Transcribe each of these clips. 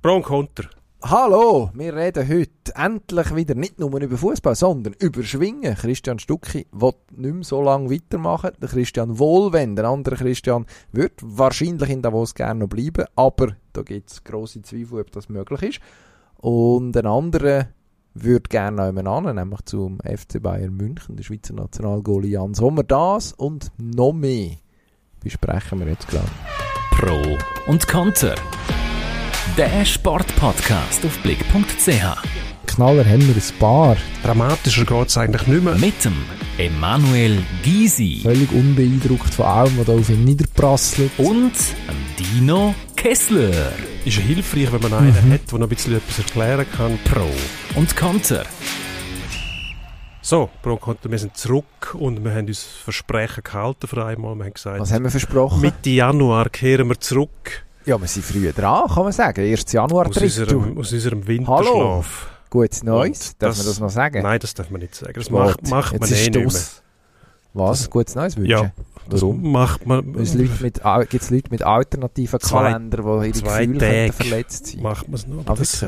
Pro und Konter. Hallo, wir reden heute endlich wieder nicht nur über Fußball, sondern über Schwingen. Christian Stucki will nicht mehr so lange weitermachen. Der Christian Wohlwend, der andere Christian, wird wahrscheinlich in Davos gerne noch bleiben, aber da gibt es grosse Zweifel, ob das möglich ist. Und ein anderer würde gerne noch jemanden an, nämlich zum FC Bayern München, der Schweizer Nationalgoalie Jan Sommer. Das und noch mehr besprechen wir jetzt gleich. Pro und Konter. Der Sportpodcast auf blick.ch. Knaller haben wir ein paar. Dramatischer geht es eigentlich nicht mehr. Mit dem Emanuel Gysi Völlig unbeeindruckt von allem, was da auf ihn niederprasselt. und dem Dino Kessler. Ist ja hilfreich, wenn man einen hat, der noch ein bisschen etwas erklären kann. Pro und Konter. So, Pro und Konter, wir sind zurück und wir haben uns Versprechen gehalten für einmal. Wir haben gesagt, Was haben wir versprochen? Mitte Januar kehren wir zurück ja, wir sind früh dran, kann man sagen. 1. Januar aus unserem, aus unserem Winterschlaf. Gutes Neues, darf das- man das noch sagen? Nein, das darf man nicht sagen. Das macht, macht jetzt man eh nicht mehr. Was? Das- Gutes Neues wünschen? Ja. Das Warum? macht man, Gibt es Leute mit, Leute alternativen Zwei- Kalendern, die ihre zwei Gefühle Tage verletzt sein macht man es noch. Ah, das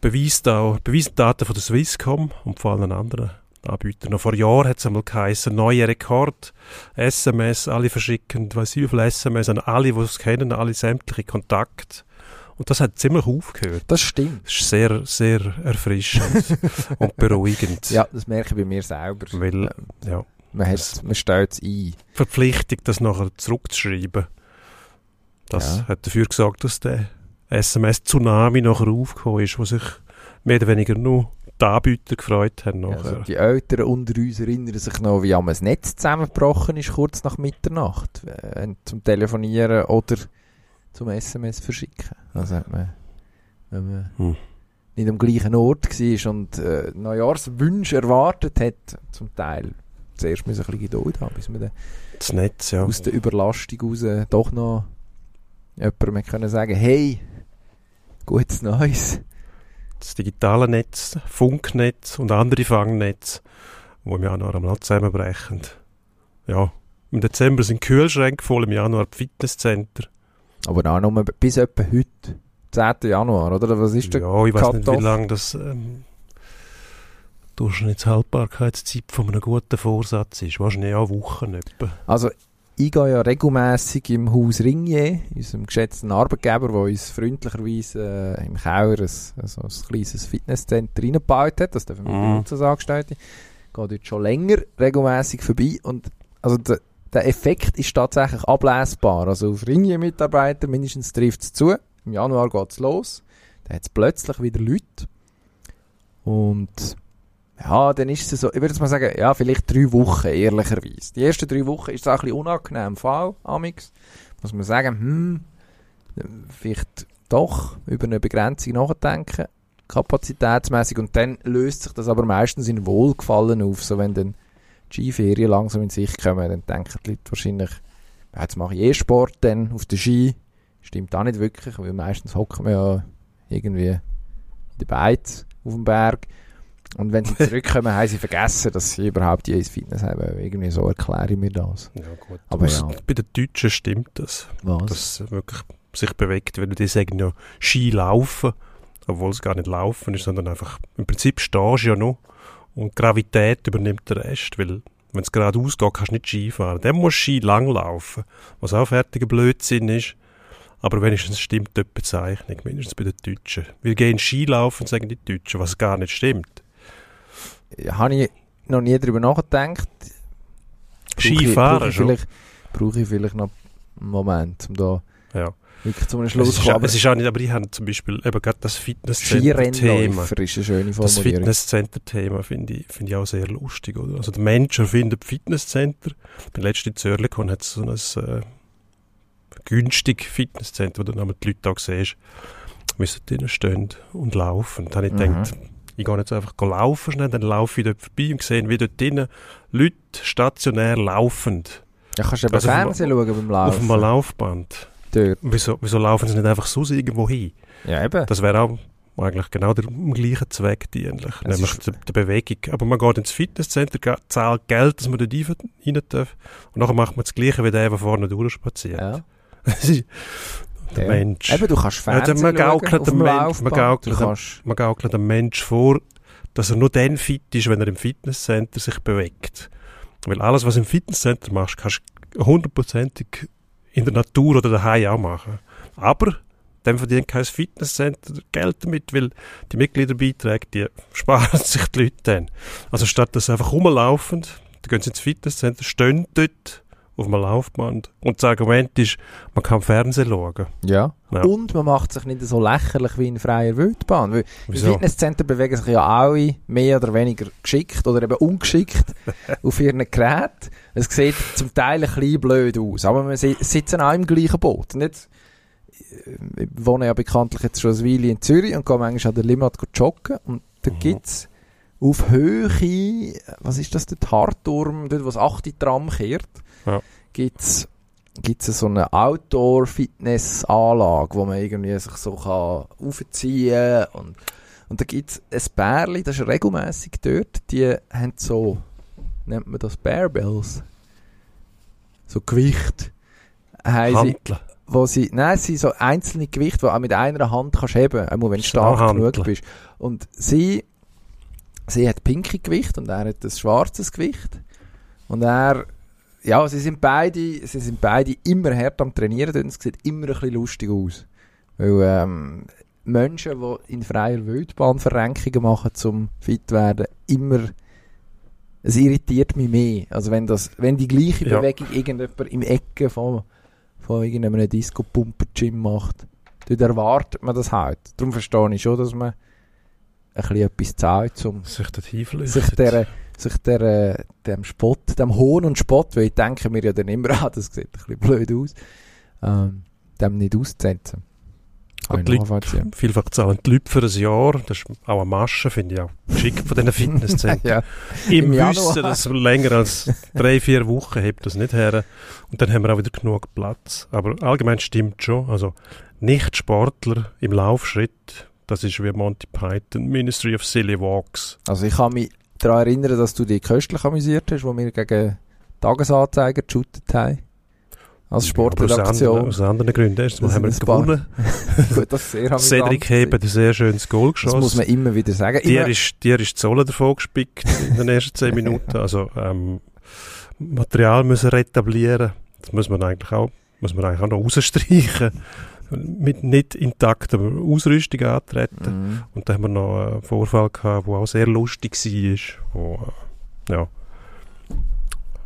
beweist auch, beweisen Daten von der Swisscom und von allen anderen Anbietern. Noch vor Jahren hat es einmal geheißen, neuer Rekord, SMS, alle verschicken, weiß ich wie viele SMS an alle, die es kennen, alle sämtliche Kontakte. Und das hat ziemlich aufgehört. Das stimmt. Das ist sehr, sehr erfrischend und beruhigend. Ja, das merke ich bei mir selber. Weil, ja, Man, hat, man stellt es ein. Verpflichtung, das nachher zurückzuschreiben, das Ja. hat dafür gesorgt, dass der SMS-Tsunami nachher aufgekommen ist, wo sich mehr oder weniger nur die Anbieter gefreut haben. Nachher. Also die Älteren unter uns erinnern sich noch, wie das Netz zusammengebrochen ist, kurz nach Mitternacht. Äh, zum Telefonieren oder zum SMS verschicken. Also hat man, wenn man Hm. nicht am gleichen Ort war und äh, Neujahrswünsche erwartet hat, zum Teil zuerst müssen wir ein bisschen Geduld haben, bis wir dann das Netz, ja. aus der Überlastung raus doch noch jemandem können sagen, hey, gutes Neues. Das digitale Netz, Funknetz und andere Fangnetze, die im Januar am Land zusammenbrechen. Ja, im Dezember sind Kühlschränke voll, im Januar die Fitnesscenter. Aber auch nur bis etwa heute, 10. Januar, oder? Was ist der Ja, ich weiß nicht, wie lange das ähm, Durchschnittshaltbarkeitszeit von einem guten Vorsatz ist. Wahrscheinlich auch Wochen etwa. Also, ich gehe ja regelmässig im Haus Ringier, unserem geschätzten Arbeitgeber, der uns freundlicherweise äh, im Keller ein, also ein kleines Fitnesscenter reingebaut hat. Das dürfen wir Mhm. benutzen als Angestellte. Ich gehe dort schon länger regelmässig vorbei und also der, der Effekt ist tatsächlich ablesbar. Also auf Ringier-Mitarbeiter mindestens trifft es zu. Im Januar geht es los. Dann hat es plötzlich wieder Leute. Und ja, dann ist es so, ich würde jetzt mal sagen, ja, vielleicht drei Wochen, ehrlicherweise. Die ersten drei Wochen ist es auch ein bisschen unangenehm, Fall, Amix. Muss man sagen, hm, vielleicht doch über eine Begrenzung nachdenken, kapazitätsmäßig und dann löst sich das aber meistens in Wohlgefallen auf, so wenn dann die Skiferien langsam in sich kommen, dann denken die Leute wahrscheinlich, jetzt mache ich eh Sport dann auf der Ski. Stimmt auch nicht wirklich, weil meistens hocken wir ja irgendwie in der Beiz auf dem Berg. Und wenn sie zurückkommen, haben sie vergessen, dass sie überhaupt je ins Fitness haben. Irgendwie so erkläre ich mir das. Ja, gut. Aber ja. Bei den Deutschen stimmt das. Was? Dass es wirklich sich bewegt. Wenn die sagen ja Ski laufen, obwohl es gar nicht laufen ist, sondern einfach im Prinzip stehst du ja noch und Gravität übernimmt den Rest, weil wenn es geradeaus geht, kannst du nicht Ski fahren. Dann musst du Ski lang laufen, was auch fertiger Blödsinn ist. Aber wenigstens stimmt die Bezeichnung, mindestens bei den Deutschen. Wir gehen Ski laufen, sagen die Deutschen, was gar nicht stimmt. Habe ich noch nie darüber nachgedacht. Ich- Skifahren ich vielleicht, brauche ich vielleicht noch einen Moment, um da Ja. wirklich zu einem Schluss zu kommen. es ist auch nicht, aber ich habe zum Beispiel eben gerade das Fitnesscenter-Thema. Ist eine schöne Das. Fitnesscenter-Thema finde ich, finde ich auch sehr lustig. Oder? Also der Mensch erfindet Fitnesscenter. Beim letzten in Zürich gekommen, hat so ein äh, günstig Fitnesscenter, wo du dann die Leute auch siehst, sie drinnen stehen und laufen. Dann habe ich Mhm. gedacht, ich gehe jetzt einfach laufen schnell, dann laufe ich dort vorbei und sehe, wie dort drinnen Leute stationär laufend Ja, kannst du eben Also auf Fernsehen schauen beim auf einem Laufen. Laufband. Dort. Wieso, wieso laufen sie nicht einfach so irgendwo hin? Ja, eben. Das wäre auch eigentlich genau der dem gleichen Zweck dienlich, Es nämlich der, der Bewegung. Aber man geht ins Fitnesscenter, zahlt Geld, dass man dort rein rein darf und nachher macht man das Gleiche wie der, der vorne durchspaziert. Ja. Der Ja. Mensch. Eben, du kannst Ja, Fernsehen man schauen gaukelt dem Mensch- man gaukelt Man gaukelt Mensch vor, dass er nur dann fit ist, wenn er im Fitnesscenter sich bewegt. Weil alles, was du im Fitnesscenter machst, kannst du hundertprozentig in der Natur oder daheim auch machen. Aber dann verdient kein Fitnesscenter Geld damit, weil die Mitgliederbeiträge, die sparen sich die Leute dann. Also statt dass sie einfach rumlaufen, dann gehen sie ins Fitnesscenter, stehen dort auf einem Laufband und das Argument ist, man kann Fernsehen schauen. ja. Ja. Und man macht sich nicht so lächerlich wie in freier Wildbahn. Weil Im Wieso? Fitnesscenter bewegen sich ja alle mehr oder weniger geschickt oder eben ungeschickt auf ihren Geräten. Es sieht zum Teil ein bisschen blöd aus, aber wir si- sitzen auch im gleichen Boot. Und jetzt, äh, ich wohne ja bekanntlich jetzt schon eine Weile in Zürich und gehe manchmal an der Limmat joggen und da Mhm. gibt's auf Höhe, was ist das, dort Hartturm, dort wo das 8. Tram kehrt, Ja. gibt's gibt's so eine Outdoor-Fitness-Anlage, wo man irgendwie sich so kann aufziehen und und da gibt's ein Bärli, das ist regelmäßig dort, die haben so, nennt man das Barbells, so Gewicht, haben sie, Handeln. wo sie, nein, es sind so einzelne Gewichte, die auch mit einer Hand kannst heben, einmal wenn du stark Handeln. genug bist. Und sie, sie hat pinke Gewicht und er hat ein schwarzes Gewicht. Und er, ja, sie sind beide, sie sind beide immer hart am Trainieren und es sieht immer ein bisschen lustig aus. Weil, ähm, Menschen, die in freier Wildbahn Verrenkungen machen, zum fit werden, immer, es irritiert mich mehr. Also wenn das, wenn die gleiche Ja. Bewegung irgendjemand im Ecken von, von irgendeinem Disco-Pumper-Gym macht, dort erwartet man das halt. Darum verstehe ich schon, dass man ein bisschen etwas zahlt, um Sich sich der, sich der, äh, dem Spott, dem Hohn und Spott, weil ich denke mir ja dann immer, ah, das sieht ein bisschen blöd aus, ähm, dem nicht auszusetzen. Habe die. Vielfach zahlen die Leute für ein Jahr. Das ist auch eine Masche, finde ich auch geschickt von diesen Fitnesszentren. ja, Im. Wissen, dass länger als drei, vier Wochen hebt das nicht her. Und dann haben wir auch wieder genug Platz. Aber allgemein stimmt schon. Also Nicht-Sportler im Laufschritt, das ist wie Monty Python, Ministry of Silly Walks. also ich kann mich daran erinnern, dass du dich köstlich amüsiert hast, wo wir gegen Tagesanzeiger geshootet haben. Als Sportredaktion. anderen, aus anderen Gründen. Erstmal Das haben wir gewonnen. Gut, das sehr amüsant. Cedric Hebe hat ein sehr schönes Goal Das geschossen. muss man immer wieder sagen. Dir Immer, ist, dir ist die Sohle davon gespickt in den ersten zehn Minuten. Also ähm, Material müssen retablieren. Das muss man eigentlich auch, muss man eigentlich auch noch rausstreichen. Mit nicht intakter Ausrüstung antreten. Mhm. Und dann haben wir noch einen Vorfall gehabt, der auch sehr lustig war. Wo, ja,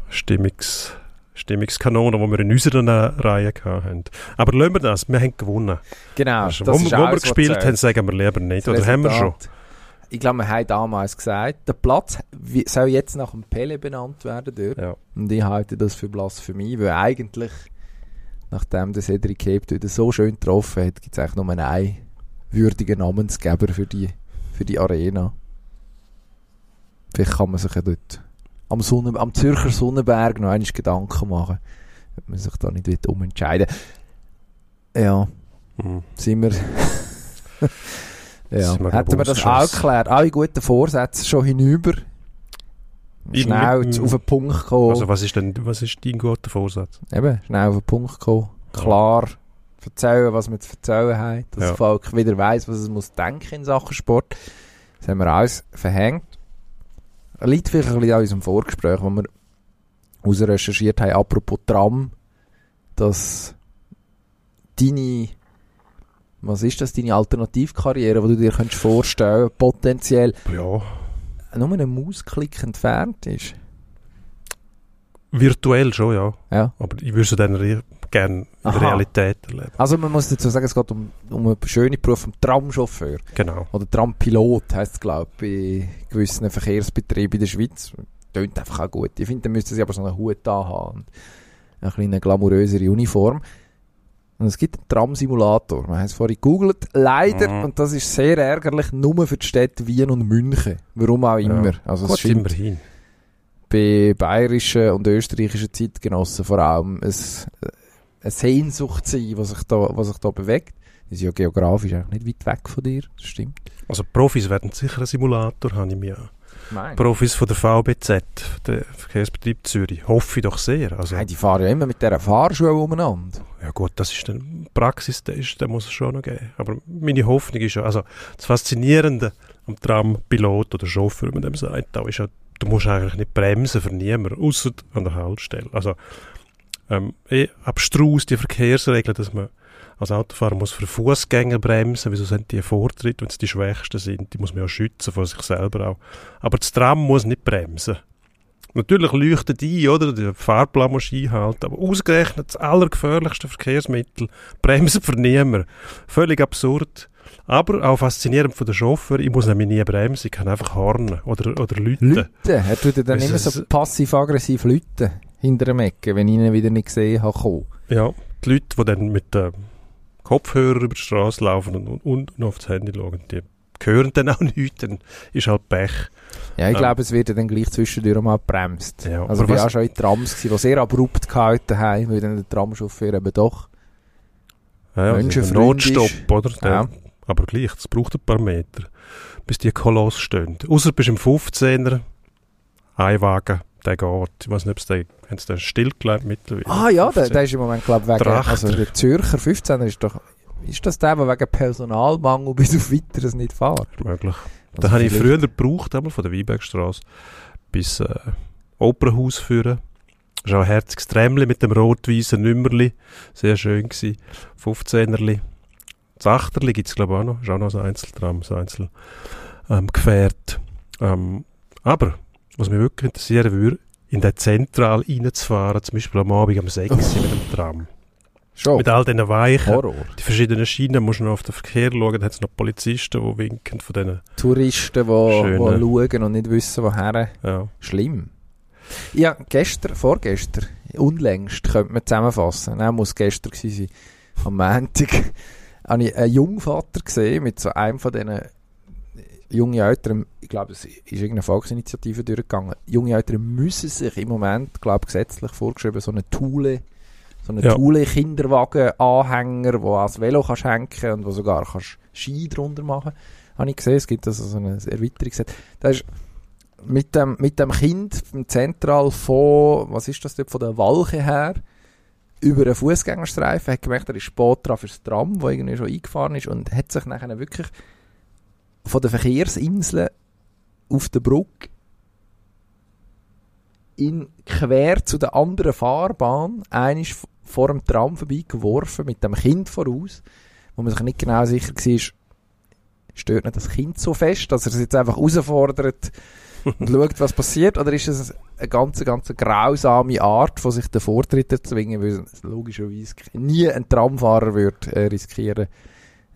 Stimmungs, Stimmungskanone, die wir in unserer Reihe hatten. Aber lassen wir das, wir haben gewonnen. Genau, Also, das wo ist wir, wo wir alles, was gespielt haben, sagen wir lieber nicht. Oder haben wir schon? Ich glaube, wir haben damals gesagt, der Platz soll jetzt nach dem Pele benannt werden dort. Ja. Und ich halte das für Blasphemie, weil eigentlich, nachdem der Cedric Cape wieder so schön getroffen hat, gibt es eigentlich nur einen würdigen Namensgeber für die, für die Arena. Vielleicht kann man sich ja dort am, Sonne, am Zürcher Sonnenberg noch einmal Gedanken machen, ob man sich da nicht umentscheiden Ja, Mhm. sind wir. ja, hätten wir das auch geklärt. Alle guten Vorsätze schon hinüber. Schnell im- zu- auf den Punkt kommen. Also was ist denn, was ist dein guter Vorsatz? Eben, schnell auf den Punkt kommen. Klar erzählen, was wir zu erzählen haben. Dass Ja. das Volk wieder weiss, was es muss denken in Sachen Sport. Das haben wir alles verhängt. Liegt vielleicht ein bisschen an unserem Vorgespräch, wo wir ausrecherchiert haben, apropos Tram, dass deine, was ist das, deine Alternativkarriere, die du dir könntest vorstellen, potenziell Ja, nur einen Mausklick entfernt ist. virtuell schon, ja. Ja. Aber ich würde es dann gerne in der. Realität erleben. Also man muss dazu sagen, es geht um, um einen schönen Beruf vom Tramchauffeur. Genau. Oder Trampilot heisst es, glaube ich, bei gewissen Verkehrsbetrieben in der Schweiz. Tönt einfach auch gut. Ich finde, dann müssten sie aber so einen Hut da haben und eine kleine glamourösere Uniform. Und es gibt einen Tram-Simulator. Man hat es vorhin gegoogelt. Leider, Mhm. und das ist sehr ärgerlich, nur für die Städte Wien und München. Warum auch Ja. immer. Also es Gut, scheint immerhin. bei bayerischen und österreichischen Zeitgenossen vor allem ein, eine Sehnsucht sein, was sich da, was sich da bewegt. Die sind ja geografisch eigentlich nicht weit weg von dir. Das stimmt. Also Profis werden sicher einen Simulator, habe ich mir Meinst Profis von der VBZ, der Verkehrsbetrieb Zürich. Hoffe ich doch sehr. Also, Nein, die fahren ja immer mit dieser Fahrschule umeinander. ja gut, das ist dann Praxis, der, ist, muss es schon noch geben. Aber meine Hoffnung ist ja, also das Faszinierende am Trampilot oder Chauffeur, wie man dem sagt, da ist ja, du musst eigentlich nicht bremsen für niemanden, außer an der Haltestelle. Also ähm, eh abstrus die Verkehrsregeln, dass man als Autofahrer muss für Fußgänger bremsen, wieso sind die Vortritt, wenn es die Schwächsten sind, die muss man ja schützen vor sich selber auch. Aber das Tram muss nicht bremsen. Natürlich leuchtet ein, oder? Der Fahrplan muss einhalten, aber ausgerechnet das allergefährlichste Verkehrsmittel bremsen für niemanden. Völlig absurd. Aber auch faszinierend von der Chauffeur, ich muss nämlich nie bremsen, ich kann einfach hornen oder, oder läuten. Leute, er tut ja dann du, immer so es- passiv-aggressiv Leute hinter dem Ecke, wenn ich ihn wieder nicht gesehen habe. kommen. Ja, die Leute, die dann mit dem Kopfhörer über die Straße laufen und, und, und aufs Handy schauen, die hören dann auch nichts, dann ist halt Pech. Ja, ich Ähm. glaube, es wird ja dann gleich zwischendurch mal gebremst. Ja, also aber ich war was- auch schon in Trams, gewesen, die sehr abrupt gehalten haben, weil dann der Tramchauffeur eben doch. Ja, ja, Menschenfreund Notstopp, oder? Der, Ja. Aber gleich, es braucht ein paar Meter, bis die Koloss stehen. Außer du bist im 15er, ein Wagen, der geht. Ich weiß nicht, ob es den, haben sie den stillgelegt mittlerweile. Ah ja, der, 15. der ist im Moment, glaube ich, wegen, Trachter. also der Zürcher 15 ist doch, ist das der, der wegen Personalmangel bis auf weiteres nicht fährt? Möglich. Also Den habe ich früher gebraucht, einmal von der Weinbergstraße bis äh, Opernhaus führen. Das ist auch ein herziges Trämli mit dem rot-weißen Nümmerli. Sehr schön gewesen. 15erli. Das Achterli gibt es glaube ich auch noch. Ist auch noch ein Einzeltram, ein Einzel ähm, Gefährt. Ähm, aber, was mich wirklich interessieren würde, in den Zentral reinzufahren, zum Beispiel am Abend um 6 Uhr mit dem Tram. Schon. Mit all diesen Weichen. Horror. Die verschiedenen Schienen musst du noch auf den Verkehr schauen. Da hat es noch Polizisten, die winken von denen. Touristen, die ne? schauen und nicht wissen, woher. Ja. Schlimm. Ja, gestern, vorgestern, unlängst, könnte man zusammenfassen. Nein, muss gestern gewesen sein. Am Montag habe ich einen Jungvater gesehen mit so einem von diesen jungen Eltern, ich glaube, es ist irgendeine Volksinitiative durchgegangen. Junge Eltern müssen sich im Moment, glaube ich, gesetzlich vorgeschrieben, so eine Thule, so eine Ja. Thule-Kinderwagen-Anhänger, wo du ans Velo kannst hängen und wo sogar kannst Ski drunter machen. Habe ich gesehen, es gibt also so eine Erweiterungsset. Das ist mit dem, mit dem Kind im Zentral von, was ist das dort, von der Walche her, über einen Fußgängerstreifen, hat gemerkt, er ist spät dran fürs Tram, wo irgendwie schon eingefahren ist und hat sich nachher wirklich von der Verkehrsinsel auf der Brücke in quer zu der anderen Fahrbahn einisch vor dem Tram vorbei geworfen mit dem Kind voraus, wo man sich nicht genau sicher war, stört nicht das Kind so fest, dass er es jetzt einfach herausfordert und schaut, was passiert, oder ist es eine ganz, ganz grausame Art, von sich den Vortritt zu erzwingen, weil es logischerweise nie ein Tramfahrer würde äh, riskieren,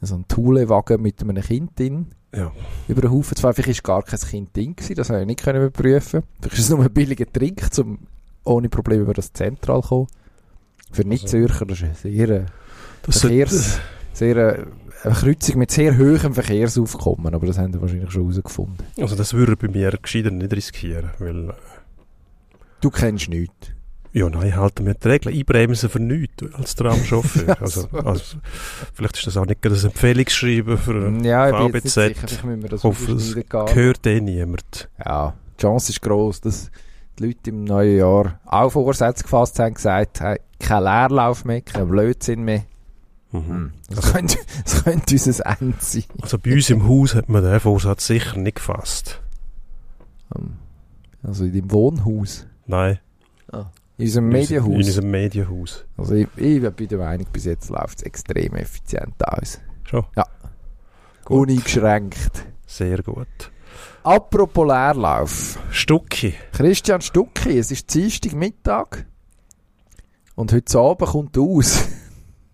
so einen Thule-Wagen mit einem Kind drin Ja. über den Haufen zu fahren. Vielleicht war gar kein Kind drin, gewesen, das habe ich nicht können überprüfen. Vielleicht ist es nur ein billiger Trick, um ohne Probleme über das Zentral zu kommen. Für Nicht-Zürcher, das ist eine sehr, äh, Das Verkehrs, sehr äh, eine Kreuzung mit sehr hohem Verkehrsaufkommen, aber das haben wir wahrscheinlich schon herausgefunden. Also das würde ich bei mir gescheiter nicht riskieren, weil, äh, Du kennst nichts. Ja nein, halten wir die Regeln. Einbremsen für nichts als Tramchauffeur. also, so. also, vielleicht ist das auch nicht gerade ein Empfehlungsschreiben für einen Ja, ich VBZ. sicher, vielleicht müssen wir das hoffe, es. Gehört eh niemand. Ja, die Chance ist gross, dass die Leute im neuen Jahr auch Vorsätze gefasst haben, gesagt haben, kein Leerlauf mehr, kein Blödsinn mehr. Mhm. Hm. Das, könnte, das könnte unser Ende sein. Also bei uns im Haus hat man den Vorsatz sicher nicht gefasst. Ähm, Also in deinem Wohnhaus. Nein. In unserem unserem- In Medienhaus. unserem Medienhaus. Also ich, ich bin der Meinung, bis jetzt läuft es extrem effizient aus. Schon? Ja. Gut. Uneingeschränkt. Sehr gut. Apropos Leerlauf. Stucki. Christian Stucki, es ist Dienstag Mittag und heute Abend kommt aus.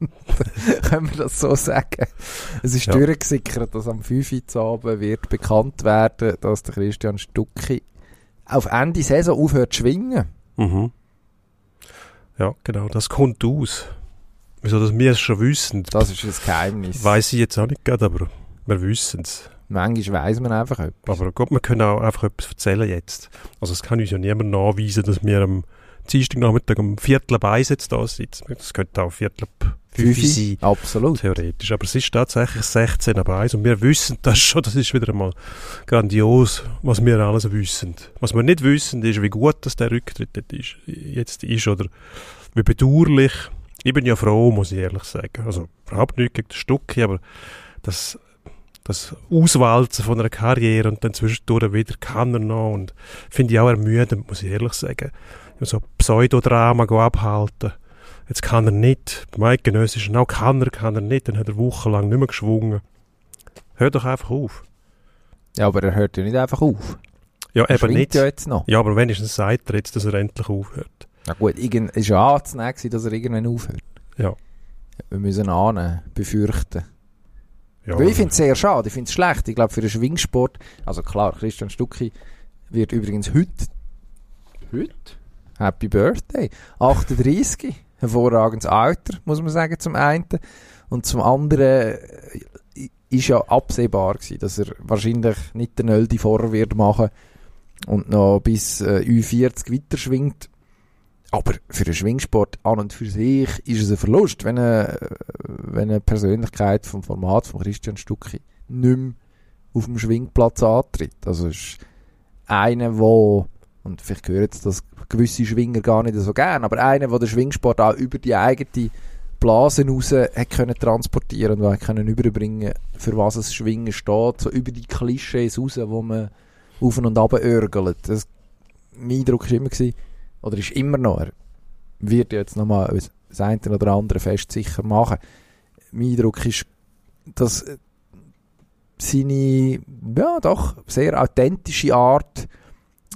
Können wir das so sagen? Es ist Ja. durchgesickert, dass am 5 Uhr Abend wird bekannt werden, dass der Christian Stucki auf Ende Saison aufhört zu schwingen. Mhm. Ja, genau, das kommt aus. Wieso, dass wir es schon wissen, Das ist ein Geheimnis. weiß ich jetzt auch nicht gerade, aber wir wissen es. Manchmal weiss man einfach etwas. Aber gut, wir können auch einfach etwas erzählen jetzt. Also es kann uns ja niemand nachweisen, dass wir am Dienstagnachmittag um Viertel jetzt da sitzen. Das könnte auch Viertel ab Fünf Fünfi, sein. Absolut. Theoretisch. Aber es ist tatsächlich 16 ab 1 und wir wissen das schon, das ist wieder einmal grandios, was wir alles wissen. Was wir nicht wissen, ist, wie gut dass der Rücktritt ist, jetzt ist oder wie bedauerlich. Ich bin ja froh, muss ich ehrlich sagen. Also überhaupt nicht gegen das Stucki, aber das, das Auswalzen von einer Karriere und dann zwischendurch wieder kann er noch und finde ich auch ermüdend, muss ich ehrlich sagen. So Pseudodrama abhalten. Jetzt kann er nicht. Beim Eidgenössischen auch kann er, kann er nicht. Dann hat er wochenlang nicht mehr geschwungen. Hör doch einfach auf. Ja, aber er hört ja nicht einfach auf. Ja, Er eben nicht. ja jetzt noch. Ja, aber wenigstens sagt er jetzt, dass er endlich aufhört. Na gut, irgend, ist ja anzunehmen, dass er irgendwann aufhört. Ja. Wir müssen ahnen, befürchten. Ja, Weil ich finde es sehr schade, ich finde es schlecht. Ich glaube, für den Schwingsport, also klar, Christian Stucki wird übrigens heute, heute, Happy Birthday, 38, hervorragendes Alter, muss man sagen, zum einen. Und zum anderen äh, ist ja absehbar gewesen, dass er wahrscheinlich nicht den Nöldi vorher wird machen und noch bis äh, U40 weiter schwingt. Aber für den Schwingsport an und für sich ist es ein Verlust, wenn eine, wenn eine Persönlichkeit vom Format von Christian Stucki nicht mehr auf dem Schwingplatz antritt. Also ist einer, wo und vielleicht hören jetzt das gewisse Schwinger gar nicht so gern, aber einer, der den Schwingsport auch über die eigene Blase raus hat können transportieren und können überbringen, für was es Schwingen steht, so über die Klischees raus, wo man auf und ab örgelt. Das, mein Eindruck war immer, gewesen, oder ist immer noch, er wird jetzt nochmal das eine oder andere Fest sicher machen. Mein Eindruck ist, dass äh, seine, ja doch, sehr authentische Art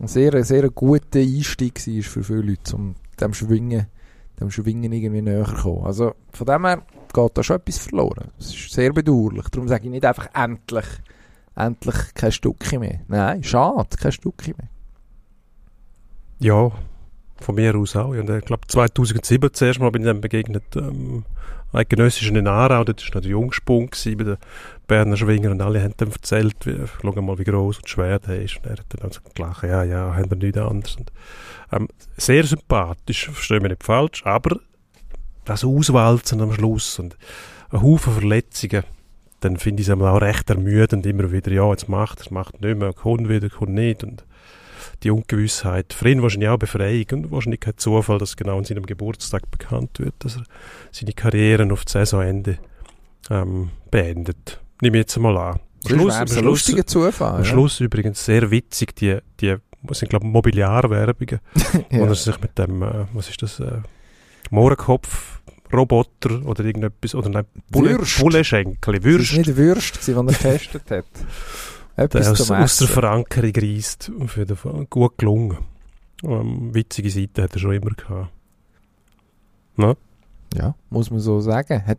ein sehr, sehr guter Einstieg war für viele Leute, um dem Schwingen, dem Schwingen irgendwie näher zu kommen. Also von dem her geht da schon etwas verloren. Das ist sehr bedauerlich. Darum sage ich nicht einfach endlich, endlich kein Stückchen mehr. Nein, schade, kein Stückchen mehr. Ja, von mir aus auch. Ja, Und ich glaube 2007 zuerst mal bin ich dann begegnet, ähm, eidgenössischen in Aarau, dort war noch der Jungsprung bei den Berner Schwinger und alle haben dann erzählt, wie, schau mal, wie gross und schwer der ist. Und er hat dann also gelacht, ja, ja, haben wir nichts anderes. Und, ähm, sehr sympathisch, verstehe mich nicht falsch, aber das Auswalzen am Schluss und ein Haufen Verletzungen, dann finde ich es auch recht ermüdend, immer wieder, ja, jetzt macht er, macht nicht mehr, kommt wieder, kommt nicht und die Ungewissheit. Für ihn wahrscheinlich auch Befreiung und wahrscheinlich kein Zufall, dass genau an seinem Geburtstag bekannt wird, dass er seine Karriere auf das Saisonende ähm, beendet. Nehme ich jetzt mal an. Am Schluss, am Schluss, lustiger Zufall. am Schluss übrigens sehr witzig, die, die sind, glaube Mobiliarwerbungen, ja. wo ja. er sich mit dem, äh, was ist das, äh, Mohrenkopf, Roboter oder irgendetwas, oder nein, Bulle, Würst. Bulleschenkel, Würst, war nicht der Würst, den er getestet hat. Der aus, aus der. Verankerung reist. Auf jeden Fall gut gelungen. Ähm, witzige Seite hat er schon immer gehabt. Ja, muss man so sagen. Hat,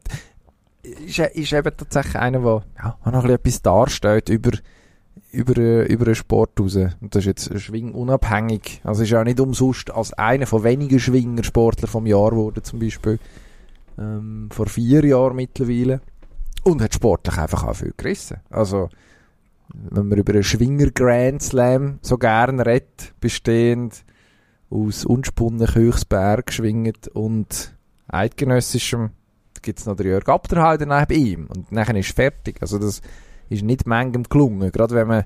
ist, ist eben tatsächlich einer, der ja, noch ein bisschen etwas darstellt über, über, über den Sport raus. Und das ist jetzt schwingunabhängig. Also ist auch nicht umsonst als einer von wenigen Schwingersportler vom Jahr geworden, zum Beispiel. Ähm, vor vier Jahren mittlerweile. Und hat sportlich einfach auch viel gerissen. Also, wenn man über einen Schwinger Grand Slam so gern redet, bestehend aus unspunnen Köchsberg schwinget und eidgenössischem, gibt es noch den Jörg Abderhalder neben ihm. Und nachher ist fertig. Also das ist nicht manchem gelungen. Gerade wenn man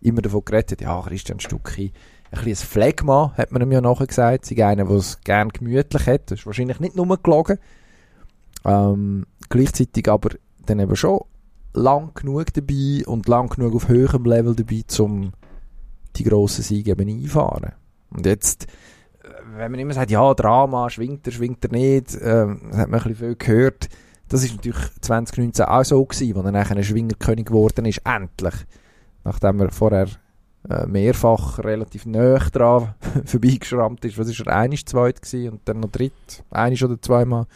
immer davon geredet hat, ja, Christian Stucki, ein bisschen ein Phlegma, hat man ihm ja nachher gesagt. Sie einer, der es gerne gemütlich hat. Das ist wahrscheinlich nicht nur gelogen. Ähm, gleichzeitig aber dann eben schon lang genug dabei und lang genug auf höherem Level dabei, um die grossen Siege eben einfahren. Und jetzt, äh, wenn man immer sagt, ja, Drama, schwingt er, schwingt er nicht, ähm, das hat man ein bisschen viel gehört. Das ist natürlich 2019 auch so gewesen, als er nachher ein Schwingerkönig geworden ist, endlich. Nachdem er vorher äh, mehrfach relativ nah dran vorbeigeschrammt ist. Was ist er? Einisch zweit gewesen und dann noch dritt. Einisch oder zweimal.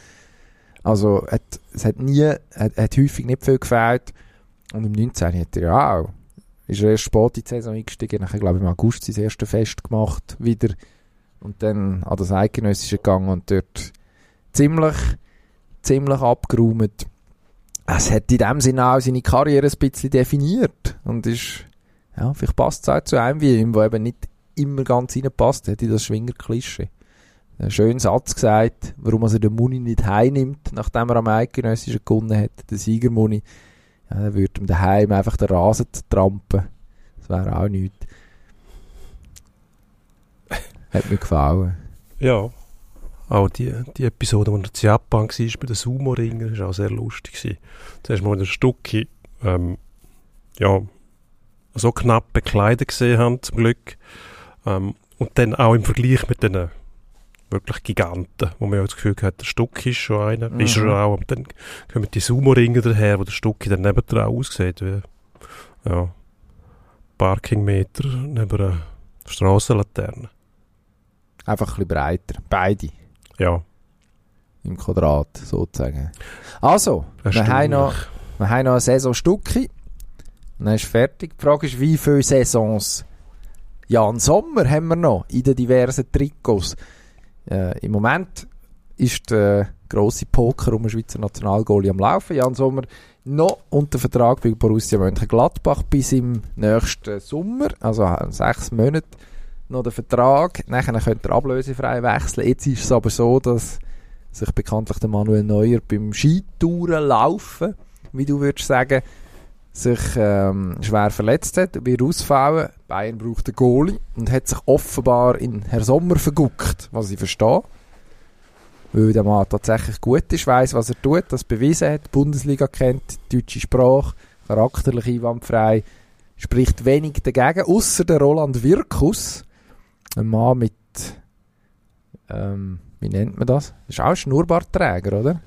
Also, hat, es hat nie, hat, hat häufig nicht viel gefehlt. Und im 19. hat er ja auch, ist er erst spät in die Saison eingestiegen, nachher glaube ich im August sein erstes Fest gemacht, wieder. Und dann an das Eidgenössische gegangen und dort ziemlich, ziemlich abgeräumt. Es hat in dem Sinne auch seine Karriere ein bisschen definiert. Und ist, ja, vielleicht passt es auch zu einem wie ihm, der eben nicht immer ganz reinpasst, hat in das Schwinger-Klischee. Einen schönen Satz gesagt, warum er den Muni nicht heimnimmt, nachdem er am Eidgenössischen gewonnen hat, den Siegermuni. Ja, er würde ihm daheim einfach den Rasen trampen. Das wäre auch nichts. Hat mir gefallen. Ja. Auch die, die Episode, wo er in Japan war, bei den Sumo-Ringern, war auch sehr lustig. Zuerst mal der Stucki, ähm, ja, so knapp bekleidet gesehen haben, zum Glück. Ähm, und dann auch im Vergleich mit den wirklich Giganten, wo man ja das Gefühl hat, der Stucki ist schon einer, Mhm. ist er auch, und dann kommen die Sumo-Ringer daher, wo der Stucki dann nebendran aussieht, wie, ja, Parkingmeter neben einer Strassenlaterne. Einfach ein bisschen breiter. Beide. Ja, Im Quadrat, sozusagen. Also, wir haben noch, wir haben noch eine Saison Stucki. Dann ist fertig. Die Frage ist, wie viele Saisons Jan Sommer haben wir noch in den diversen Trikots? Äh, Im Moment ist der grosse Poker um den Schweizer Nationalgoalie am Laufen. Jan Sommer noch unter Vertrag bei Borussia Mönchengladbach bis im nächsten Sommer, also sechs Monate noch der Vertrag. Nachher könnte er ablösefrei wechseln. Jetzt ist es aber so, dass sich bekanntlich der Manuel Neuer beim Skitouren laufen, wie du würdest sagen, sich ähm, schwer verletzt hat, wird ausfallen. Bayern braucht einen Goalie und hat sich offenbar in Herr Sommer verguckt, was ich verstehe. Weil der Mann tatsächlich gut ist, weiß, was er tut, das bewiesen hat, die Bundesliga kennt, die deutsche Sprache, charakterlich einwandfrei, spricht wenig dagegen, außer der Roland Wirkus, ein Mann mit, ähm, wie nennt man das? Ist auch ein Schnurrbartträger, oder?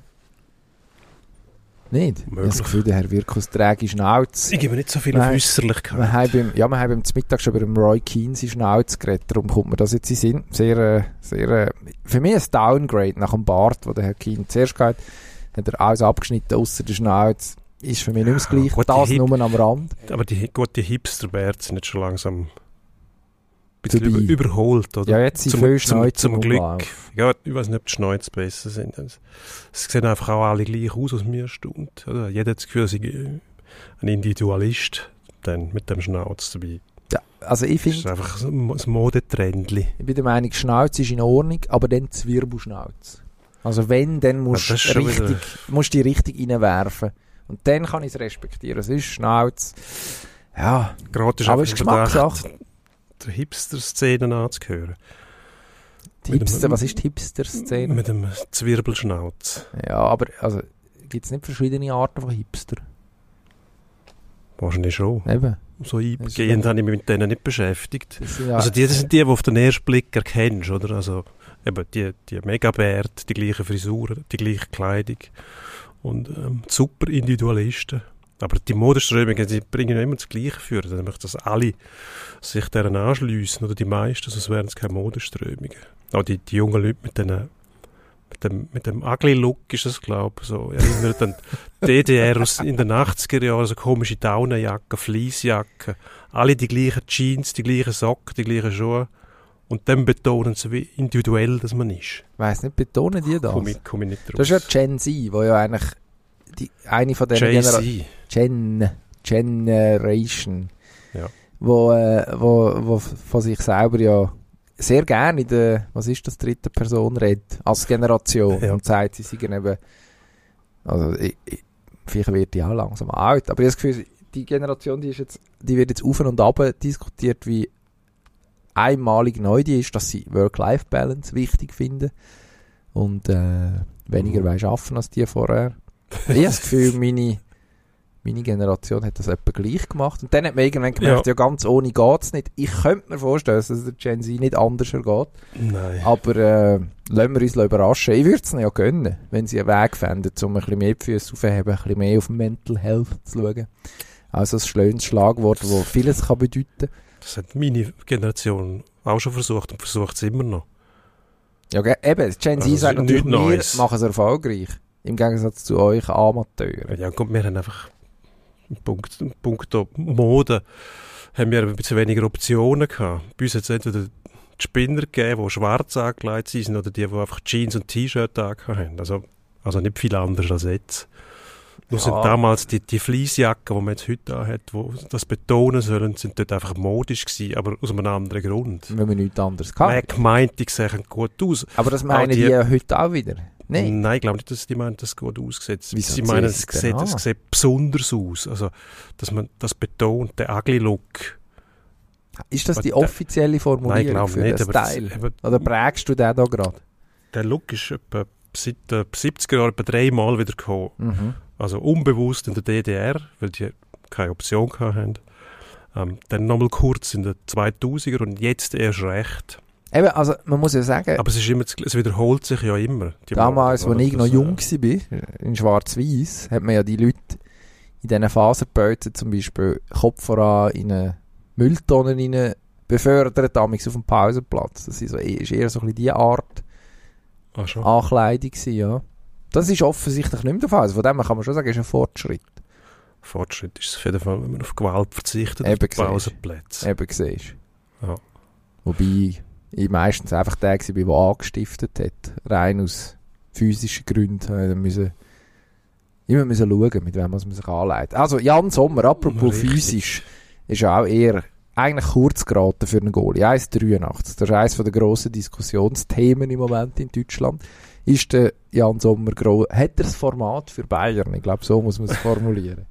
Nicht? Ich habe das Möglich. Gefühl, der Herr Wirkus träge Schnauze. Ich gebe nicht so viel auf Äußerlichkeit. Wir haben beim, ja, wir haben beim Mittag schon über dem Roy Keane seine Schnauze geredet, darum kommt mir das jetzt in den Sinn. Sehr, äh, sehr, äh, für mich ein Downgrade nach dem Bart, wo der Herr Keane zuerst geht, hat er alles abgeschnitten, außer der Schnauze. Ist für mich nicht mehr das Ja, Gleiche, gut, das die nur am Rand. Aber die guten Hipster-Bärte sind jetzt schon langsam bisschen über, überholt, oder? Ja, jetzt sind Zum- viele zum- zum Glück. Umlauf. Ja, ich weiß nicht, ob die Schnäuze besser sind. Es sehen einfach auch alle gleich aus, was mir. Oder? Jeder hat das Gefühl, er sei ein Individualist dann mit dem Schnauz dabei. Ja, also ich Das ist finde, einfach ein Modetrendli. ich bin der Meinung, Schnauze ist in Ordnung, aber dann Zwirbelschnauze. Also wenn, dann musst Ja, du richtig, musst die richtig reinwerfen. Und dann kann ich es respektieren. Es ist Schnauze. Ja, Gerade ist aber es ist Geschmackssache. Der Hipster-Szene anzuhören. Hipster, was ist die Hipster-Szene? Mit dem Zwirbelschnauz. Ja, aber also, gibt es nicht verschiedene Arten von Hipster? Wahrscheinlich schon. Eben. So eingehend habe ich mich mit denen nicht beschäftigt. Ja, Also die, das sind die, die auf den ersten Blick erkennst, oder? Also eben die, die Megabärt, die gleiche Frisur, die gleiche Kleidung und ähm, super Individualisten. Aber die Modeströmungen, die bringen ja immer das Gleiche für. Dann möchten dass alle sich deren anschliessen, oder die meisten, sonst wären es keine Modeströmungen. Auch die, die jungen Leute mit denen mit dem, mit dem Ugly-Look ist es, glaube ich, so. Erinnert an die DDR aus, in den 80er Jahren, so komische Daunenjacken, Fleecejacken, alle die gleichen Jeans, die gleichen Socken, die gleichen Schuhe. Und dann betonen sie, wie individuell das man ist. weiss nicht, betonen die das? Komme ich, komm ich nicht drauf. Das ist ja Gen Z, wo ja eigentlich die, eine von diesen Genera Jay-Z. Gen Generation, Ja. wo, äh, wo, wo von sich selber ja sehr gerne in der, was ist das, dritte Person redet, als Generation Ja. und sagt, sie seien eben, also ich, ich, vielleicht wird die auch langsam alt, aber ich habe das Gefühl, die Generation, die ist jetzt, die wird jetzt auf und ab diskutiert, wie einmalig neu die ist, dass sie Work-Life-Balance wichtig finden und äh, weniger Mhm. arbeiten als die vorher. Ich habe das Gefühl, meine, meine Generation hat das etwa gleich gemacht. Und dann hat man irgendwann gemerkt, ja, Ja. ganz ohne geht's nicht. Ich könnte mir vorstellen, dass es der Gen Z nicht anders geht. Nein. Aber äh, lassen wir uns überraschen. Ich würde es ihnen ja gönnen, wenn sie einen Weg finden, um ein bisschen mehr die Füße aufzuheben, ein bisschen mehr auf Mental Health zu schauen. Also ein schönes Schlagwort, das vieles kann bedeuten Das hat meine Generation auch schon versucht und versucht es immer noch. Ja, eben, Gen Z Also, sagt es natürlich, wir machen es erfolgreich. Im Gegensatz zu euch Amateuren. Ja, gut, wir haben einfach Punkt, Punkto Mode haben wir ein bisschen weniger Optionen gehabt. Bei uns hat es entweder die Spinner gegeben, die schwarz angelegt sind, oder die, die einfach Jeans und T-Shirt haben. Also, also nicht viel anders als jetzt. Nur Ja. sind damals die, die Fleecejacken, die man jetzt heute hat, wo das betonen sollen, sind dort einfach modisch gewesen, aber aus einem anderen Grund. Wenn wir nichts anderes Man hatten. hat gemeint, die sehen gut aus. Aber das meinen die, die- ja heute auch wieder. Nein. Nein, ich glaube nicht, dass die meinen, dass es gut ausgesetzt Wieso Sie meinen, es sie sieht, es an? sieht besonders aus. Also, dass man das betont, der Ugly-Look. Ist das die Aber offizielle Nein, ich Formulierung glaube für nicht. das, Style? eben, Oder prägst du den da gerade? der Look ist etwa seit den 70er Jahren etwa dreimal wieder gekommen. Mhm. Also unbewusst in der DDR, weil die keine Option hatten. Ähm, dann nochmal kurz in den 2000er und jetzt erst recht. Eben, also man muss ja sagen, Aber es, ist immer, es wiederholt sich ja immer. damals, als ich noch jung äh, war, in Schwarz-Weiß, hat man ja die Leute in diesen Faserbeuten zum Beispiel Kopf voran in eine Mülltonne rein befördert, damals auf dem Pausenplatz. Das ist, so, ist eher so ein bisschen die Art Ah, schon. Ankleidung gewesen, ja. Das ist offensichtlich nicht mehr der Fall. Also von dem kann man schon sagen, ist ein Fortschritt. Fortschritt ist es auf jeden Fall, wenn man auf Gewalt verzichtet, Eben, auf. Pausenplätze. Eben siehst Ja. Wobei ich meistens einfach der war, der angestiftet hat. Rein aus physischen Gründen. Äh, müssen, immer müssen schauen, mit wem man sich anlegt. Also Jan Sommer, apropos Richtig. physisch, ist ja auch eher eigentlich kurz geraten für einen Goalie. 1,83. Das ist eines der grossen Diskussionsthemen im Moment in Deutschland. Ist der Jan Sommer groß? Hat er das Format für Bayern? Ich glaube, so muss man es formulieren.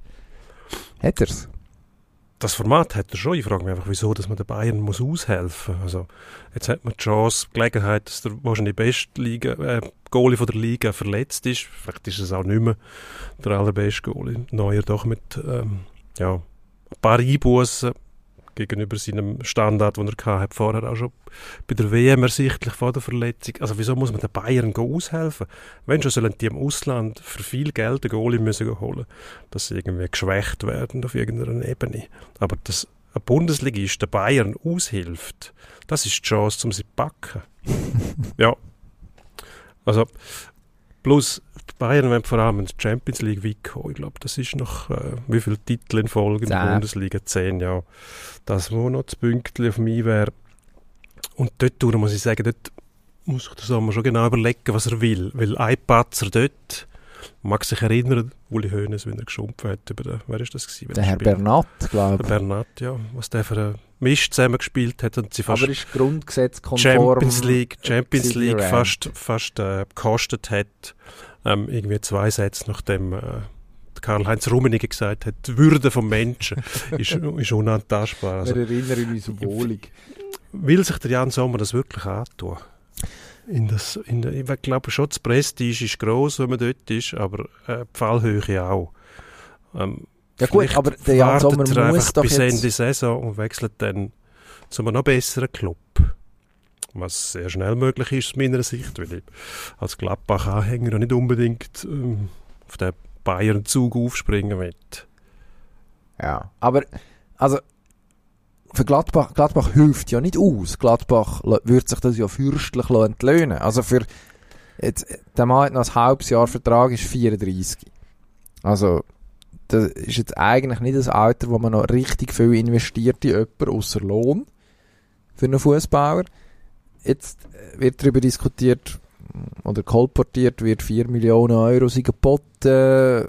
Hat er es? Das Format hat er schon. Ich frage mich einfach, wieso dass man den Bayern muss aushelfen muss. Also, jetzt hat man die Chance, die Gelegenheit, dass der wahrscheinlich beste Liga, äh, Goalie von der Liga verletzt ist. Vielleicht ist es auch nicht mehr der allerbeste Goalie. Neuer doch mit ähm, ja, ein paar Einbußen gegenüber seinem Standard, den er gehabt hat, vorher auch schon bei der WM ersichtlich vor der Verletzung. Also wieso muss man den Bayern aushelfen? Wenn schon sollen die im Ausland für viel Geld einen Goalie müssen holen, dass sie irgendwie geschwächt werden auf irgendeiner Ebene. Aber dass ein Bundesligist der Bayern aushilft, das ist die Chance, um sie zu packen. ja. Also, plus, Bayern wollen vor allem in die Champions League weit kommen. Ich glaube, das ist noch, äh, wie viele Titel in Folge in der. Bundesliga? Zehn, ja. Das, wo noch das Pünktchen auf mich wäre. Und dort muss ich sagen, dort muss sich der Sommer schon genau überlegen, was er will. Weil ein Patzer dort, mag sich erinnern, Uli Hoeneß, wenn er geschumpft hat über den, wer ist das gewesen? Der Herr Bernat, glaube Der ich. Bernat, ja. Was der für einen Mist zusammengespielt hat und sie fast Aber ist grundgesetzkonform. Champions League, Champions League fast, fast äh, gekostet hat. Ähm, irgendwie zwei Sätze nachdem äh, Karl-Heinz Rummenigge gesagt hat, die Würde vom Menschen ist, ist unantastbar. Also, Wir erinnern uns wohlig. will sich der Jan Sommer das wirklich antun? In das, in der, ich glaube schon, das Prestige ist gross, wenn man dort ist, aber äh, die Fallhöhe auch. Ähm, Ja gut, aber der Jan Sommer er muss doch bis jetzt... Ende Saison und wechselt dann zu einem noch besseren Club. Was sehr schnell möglich ist, aus meiner Sicht, weil ich als Gladbach-Anhänger nicht unbedingt ähm, auf den Bayern-Zug aufspringen will. Ja, aber also für Gladbach, Gladbach hilft ja nicht aus. Gladbach la- würde sich das ja fürstlich entlöhnen. Also für jetzt, der Mann hat noch ein halbes Jahr Vertrag, ist 34. Also das ist jetzt eigentlich nicht das Alter, wo man noch richtig viel investiert in jemanden, außer Lohn für einen Fußbauer. Jetzt wird darüber diskutiert oder kolportiert wird 4 Millionen Euro sind geboten.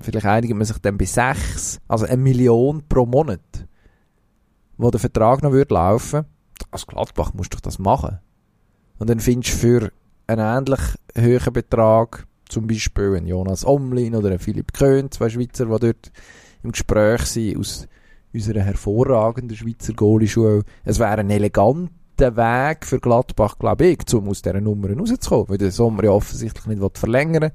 Vielleicht einigt man sich dann bei 6. Also eine Million pro Monat, wo der Vertrag noch würde laufen. Als Gladbach musst du doch das machen. Und dann findest du für einen ähnlich hohen Betrag zum Beispiel einen Jonas Omlin oder einen Philipp Köhn, zwei Schweizer, die dort im Gespräch sind, aus unserer hervorragenden Schweizer Goalie-Schule. Es wäre ein eleganter Weg für Gladbach, glaube ich, um aus dieser Nummer rauszukommen, weil der Sommer ja offensichtlich nicht will verlängern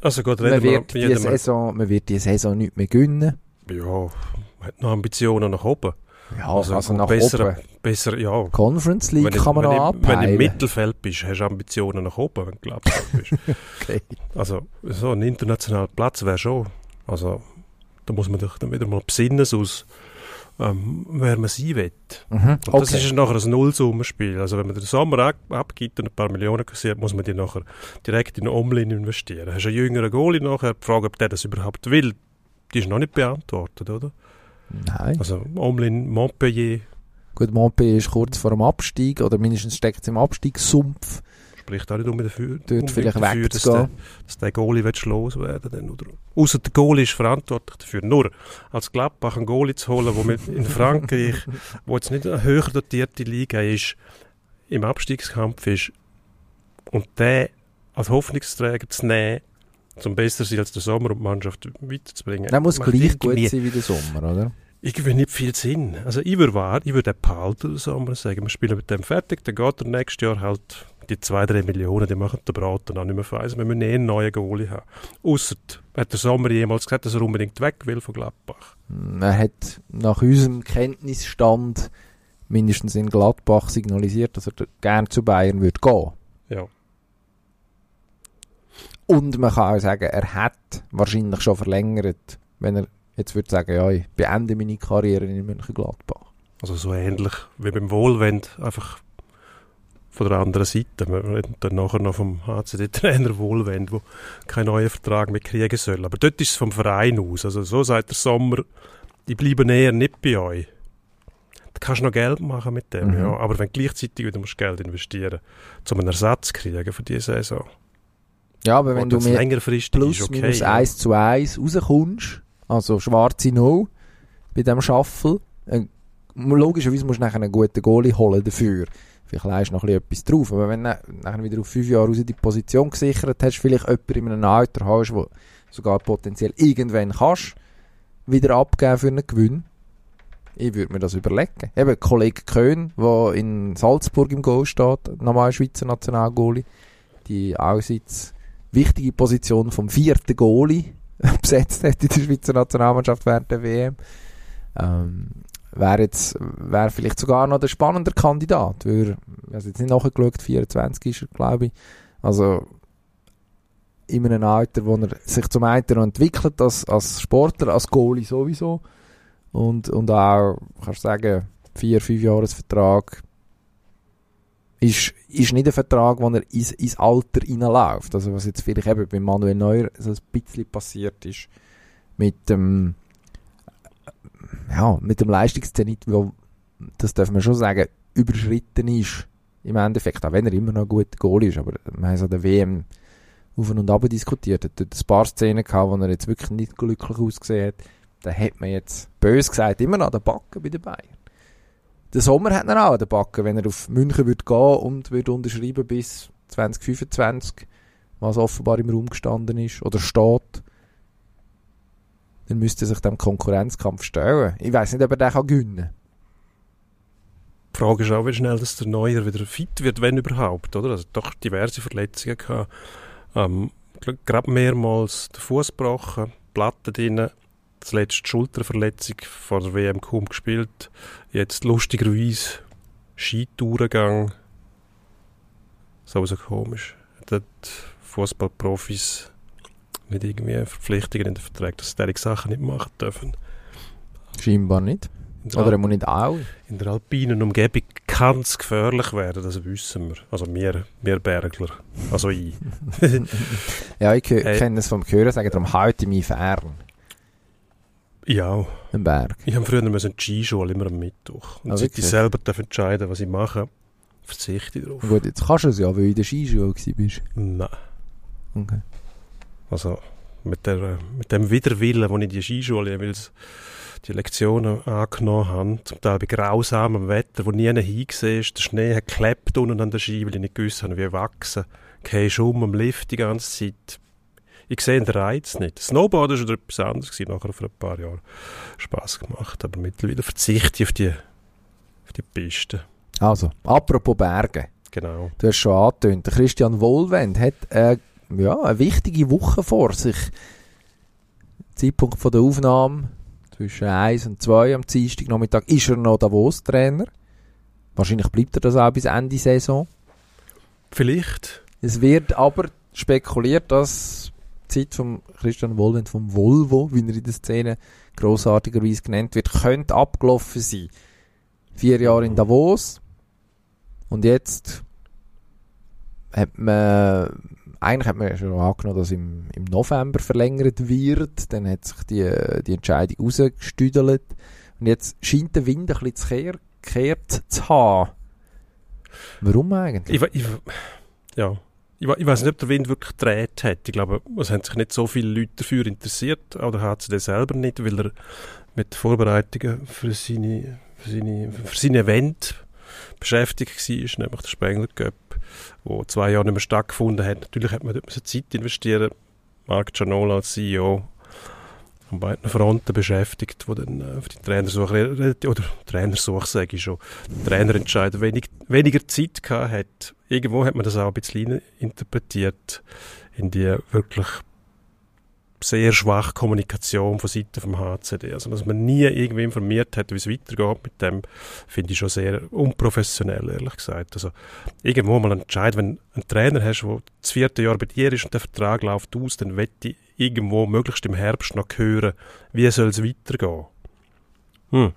Also gut, man wird, die Saison, man wird die Saison nicht mehr gewinnen. Ja, man hat noch Ambitionen nach oben. Ja, Also, also, nach besser, oben. besser, ja. Conference League Wenn, kann man wenn, noch du- wenn du im abpeilen. Mittelfeld bist, hast du Ambitionen nach oben, wenn du Gladbach bist. Okay. Also, so ein internationaler Platz wäre schon. Also, da muss man doch dann wieder mal besinnen, aus, ähm, wer man sein will. Mhm. Und das ist nachher ein Nullsummenspiel. Also, wenn man den Sommer ab, abgibt und ein paar Millionen kassiert, muss man die nachher direkt in Omlin investieren. Hast du einen jüngeren Goalie nachher, die Frage, ob der das überhaupt will, die ist noch nicht beantwortet, oder? Nein. Also, Omlin, Montpellier, Gut, Montpellier ist kurz vor dem Abstieg, oder mindestens steckt es im Abstiegssumpf. spricht auch nicht unbedingt dafür, Dort unbedingt vielleicht dafür dass, der, dass der Goalie loswerden oder Außer der Goalie ist verantwortlich dafür. Nur als Gladbach einen Goalie zu holen, wo mit in Frankreich, wo jetzt nicht eine höher dotierte Liga ist, im Abstiegskampf ist, und den als Hoffnungsträger zu nehmen, zum besser sein als der Sommer und die Mannschaft weiterzubringen. Der muss macht gleich gut sein wie der Sommer, oder? irgendwie nicht viel Sinn. Also ich würde wahr, ich würde den behalten, den Sommer, sagen, wir spielen mit dem fertig, dann geht er nächstes Jahr halt die 2-3 Millionen, die machen den Braten auch nicht mehr fein. Also wir müssen eh einen neuen Goalie haben. Ausser, hat der Sommer jemals gesagt, dass er unbedingt weg will von Gladbach? Er hat nach unserem Kenntnisstand mindestens in Gladbach signalisiert, dass er gerne zu Bayern würde gehen. Und man kann auch sagen, er hat wahrscheinlich schon verlängert, wenn er jetzt würde sagen, ja, ich beende meine Karriere in Mönchengladbach. Also so ähnlich wie beim Wohlwend, einfach von der anderen Seite. Wir reden dann nachher noch vom HCD-Trainer Wohlwend, der keinen neuen Vertrag mehr kriegen soll. Aber dort ist es vom Verein aus. Also so sagt der Sommer, die bleiben eher nicht bei euch. Da kannst du noch Geld machen mit dem, Mhm. ja. Aber wenn du gleichzeitig wieder musst Geld investieren musst, um einen Ersatz zu kriegen für diese Saison. Ja, aber wenn du längerfristig plus okay. minus ja. 1 zu 1 rauskommst, also schwarze Null bei dem Shuffle, äh, logischerweise musst du nachher einen guten Goalie holen dafür. Vielleicht leist du noch ein bisschen etwas drauf, aber wenn du nachher wieder auf fünf Jahre raus die Position gesichert hast, vielleicht jemanden in einem Alter hast, wo sogar potenziell irgendwann kannst, wieder abgeben für einen Gewinn. Ich würde mir das überlegen. Eben, Kollege Köhn, der in Salzburg im Goal steht, normal Schweizer Nationalgoalie, die allseits wichtige Position vom vierten Goalie besetzt hat in der Schweizer Nationalmannschaft während der WM. Ähm, wäre jetzt, wäre vielleicht sogar noch der spannender Kandidat, weil, ich habe jetzt nicht nachgeschaut, 24 ist er, glaube ich. Also, in einem Alter, wo er sich zum einen noch entwickelt, als, als Sportler, als Goalie sowieso. Und, und auch, kannst du sagen, vier, fünf Jahresvertrag ist, ist nicht ein Vertrag, wo er ins, ins Alter reinläuft. Also was jetzt vielleicht eben bei Manuel Neuer so ein bisschen passiert ist mit dem ja, mit dem Leistungszenit, wo, das darf man schon sagen, überschritten ist im Endeffekt, auch wenn er immer noch guter Goal ist, aber wir haben es an der WM auf und ab diskutiert, hat dort ein paar Szenen gehabt, wo er jetzt wirklich nicht glücklich ausgesehen hat, da hat man jetzt bös gesagt immer noch den Backen bei den Bayern. Der Sommer hat er auch an den Backen, wenn er auf München würde gehen und würde unterschreiben bis 2025, was offenbar im Raum gestanden ist oder steht, dann müsste er sich dem Konkurrenzkampf stellen. Ich weiß nicht, ob er den kann gewinnen Die Frage ist auch, wie schnell dass der Neuer wieder fit wird, wenn überhaupt, oder? Also doch diverse Verletzungen gehabt. Ähm, gerade mehrmals den Fuß gebrochen, Platte drin, das letzte Schulterverletzung vor der WM kaum gespielt. Jetzt lustigerweise Skitourengang. So so komisch. Dort Fußballprofis nicht irgendwie Verpflichtungen in den Verträgen, dass sie solche Sachen nicht machen dürfen. Scheinbar nicht. Der, Oder er muss nicht auch. in der alpinen Umgebung kann es gefährlich werden, das wissen wir. Also wir, wir Bergler. Also ich. Ja, ich Hey. kenne es vom Hören sagen, darum halte ich mich fern. Ja, Im Berg. ich habe früher müssen die Skischule immer am Mittwoch. Und Ah, seit ich selber darf entscheiden was ich mache, verzichte ich darauf. Gut, jetzt kannst du es ja, weil du in der Skischule bist. Nein. Okay. Also mit, der, mit dem Widerwillen, wo ich die Skischule jeweils die Lektionen angenommen habe, zum Teil bei grausamem Wetter, wo nie hingesehen ist, der Schnee hat geklebt unten an der Ski, weil ich nicht gewusst habe, wie wachsen. Gehst um am Lift die ganze Zeit. Ich sehe den Reiz nicht. Snowboarden war etwas anderes, gewesen, nachher vor ein paar Jahren Spass gemacht, aber mittlerweile verzichte ich auf die, auf die Piste. Also, apropos Berge. Genau. Du hast schon angetönt, Christian Wohlwend hat äh, ja, eine wichtige Woche vor sich. Zeitpunkt von der Aufnahme zwischen 1 und 2 am Dienstag Nachmittag ist er noch Davos-Trainer. Wahrscheinlich bleibt er das auch bis Ende Saison. Vielleicht. Es wird aber spekuliert, dass Zeit von Christian Wohlwend vom Volvo, wie er in der Szene grossartigerweise genannt wird, könnte abgelaufen sein. Vier Jahre in Davos und jetzt hat man eigentlich hat man ja schon angenommen, dass im, im November verlängert wird. Dann hat sich die, die Entscheidung rausgestüdelt. Und jetzt scheint der Wind ein bisschen zu zu haben. Warum eigentlich? Ich, ich, ja, ich, ich weiß nicht, ob der Wind wirklich gedreht hat. Ich glaube, es haben sich nicht so viele Leute dafür interessiert, oder HCD selber nicht, weil er mit Vorbereitungen für seine, für seine, für seine Event beschäftigt war, nämlich der Spengler Cup, wo zwei Jahre nicht mehr stattgefunden hat. Natürlich hat man dort Zeit investieren. Marc Gianola als CEO an beiden Fronten beschäftigt, wo dann äh, für die Trainersuche oder Trainersuche sage ich schon, der Trainerentscheider wenig, weniger Zeit gehabt hat. Irgendwo hat man das auch ein bisschen interpretiert in die wirklich sehr schwache Kommunikation von Seiten vom HCD. Also, dass man nie irgendwie informiert hat, wie es weitergeht mit dem, finde ich schon sehr unprofessionell, ehrlich gesagt. Also, irgendwo mal entscheiden, wenn einen Trainer hast, der das vierte Jahr bei dir ist und der Vertrag läuft aus, dann wette ich irgendwo möglichst im Herbst noch hören, wie soll es weitergehen. Hm.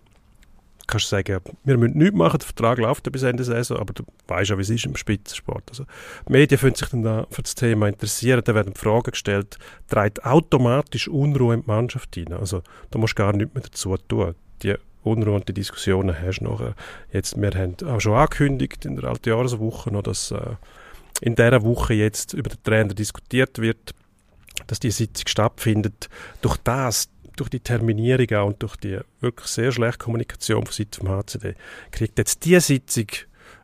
Du kannst sagen, wir müssen nichts machen, der Vertrag läuft ja bis Ende Saison, aber du weißt ja, wie es ist im Spitzensport. Also, die Medien fühlen sich dann da für das Thema interessieren, da werden Fragen gestellt, trägt automatisch Unruhe in die Mannschaft hinein. Also, da musst du gar nichts mehr dazu tun. Die Unruhe und die Diskussionen hast du nachher. Jetzt, wir haben auch schon angekündigt in der Altjahreswoche noch, dass äh, in dieser Woche jetzt über den Trainer diskutiert wird, dass die Sitzung stattfindet. Durch das, durch die Terminierung auch und durch die wirklich sehr schlechte Kommunikation von Seiten vom HCD, kriegt jetzt diese Sitzung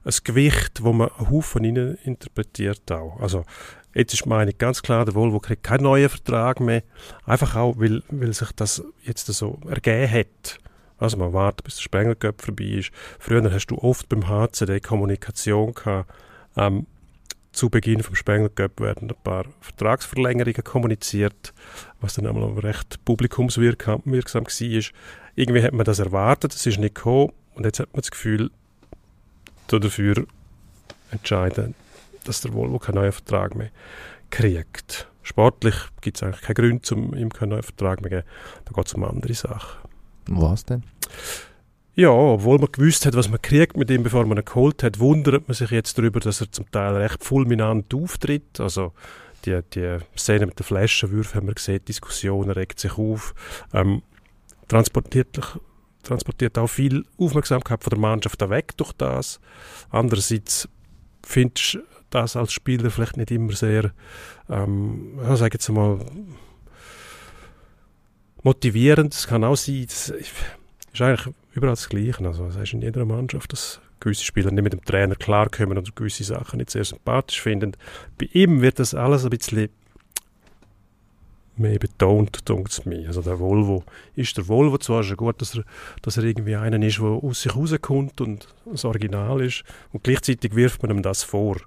ein Gewicht, wo man einen Haufen rein interpretiert auch. Also, jetzt ist Meinung ganz klar, der Volvo kriegt keinen neuen Vertrag mehr. Einfach auch, weil, weil sich das jetzt so ergeben hat. Also man wartet, bis der Spengler Cup vorbei ist. Früher hast du oft beim HCD Kommunikation gehabt. Ähm, zu Beginn vom Spengler Cup werden ein paar Vertragsverlängerungen kommuniziert, was dann einmal recht publikumswirksam wirksam war. Irgendwie hat man das erwartet, es ist nicht gekommen und jetzt hat man das Gefühl, dafür entscheiden, dass der Volvo keinen neuen Vertrag mehr kriegt. Sportlich gibt es eigentlich keinen Grund, um ihm keinen neuen Vertrag mehr zu geben. Da geht es um andere Sachen. Was denn? Ja, obwohl man gewusst hat, was man kriegt mit ihm, bevor man ihn geholt hat, wundert man sich jetzt darüber, dass er zum Teil recht fulminant auftritt. Also die, die Szene mit den Flaschenwürfen haben wir gesehen, die Diskussion regt sich auf. Ähm, transportiert, transportiert auch viel Aufmerksamkeit von der Mannschaft weg durch das. Andererseits findest du das als Spieler vielleicht nicht immer sehr, ähm, ja, sag jetzt mal, motivierend. Es kann auch sein, das ist eigentlich überall das Gleiche. Also, das heißt in jeder Mannschaft, dass gewisse Spieler nicht mit dem Trainer klarkommen und gewisse Sachen nicht sehr sympathisch finden. Bei ihm wird das alles ein bisschen mehr betont, denkt es mir. Also der Volvo ist der Volvo. Zwar es gut, dass er, dass er irgendwie einer ist, der aus sich rauskommt und das Original ist. Und gleichzeitig wirft man ihm das vor.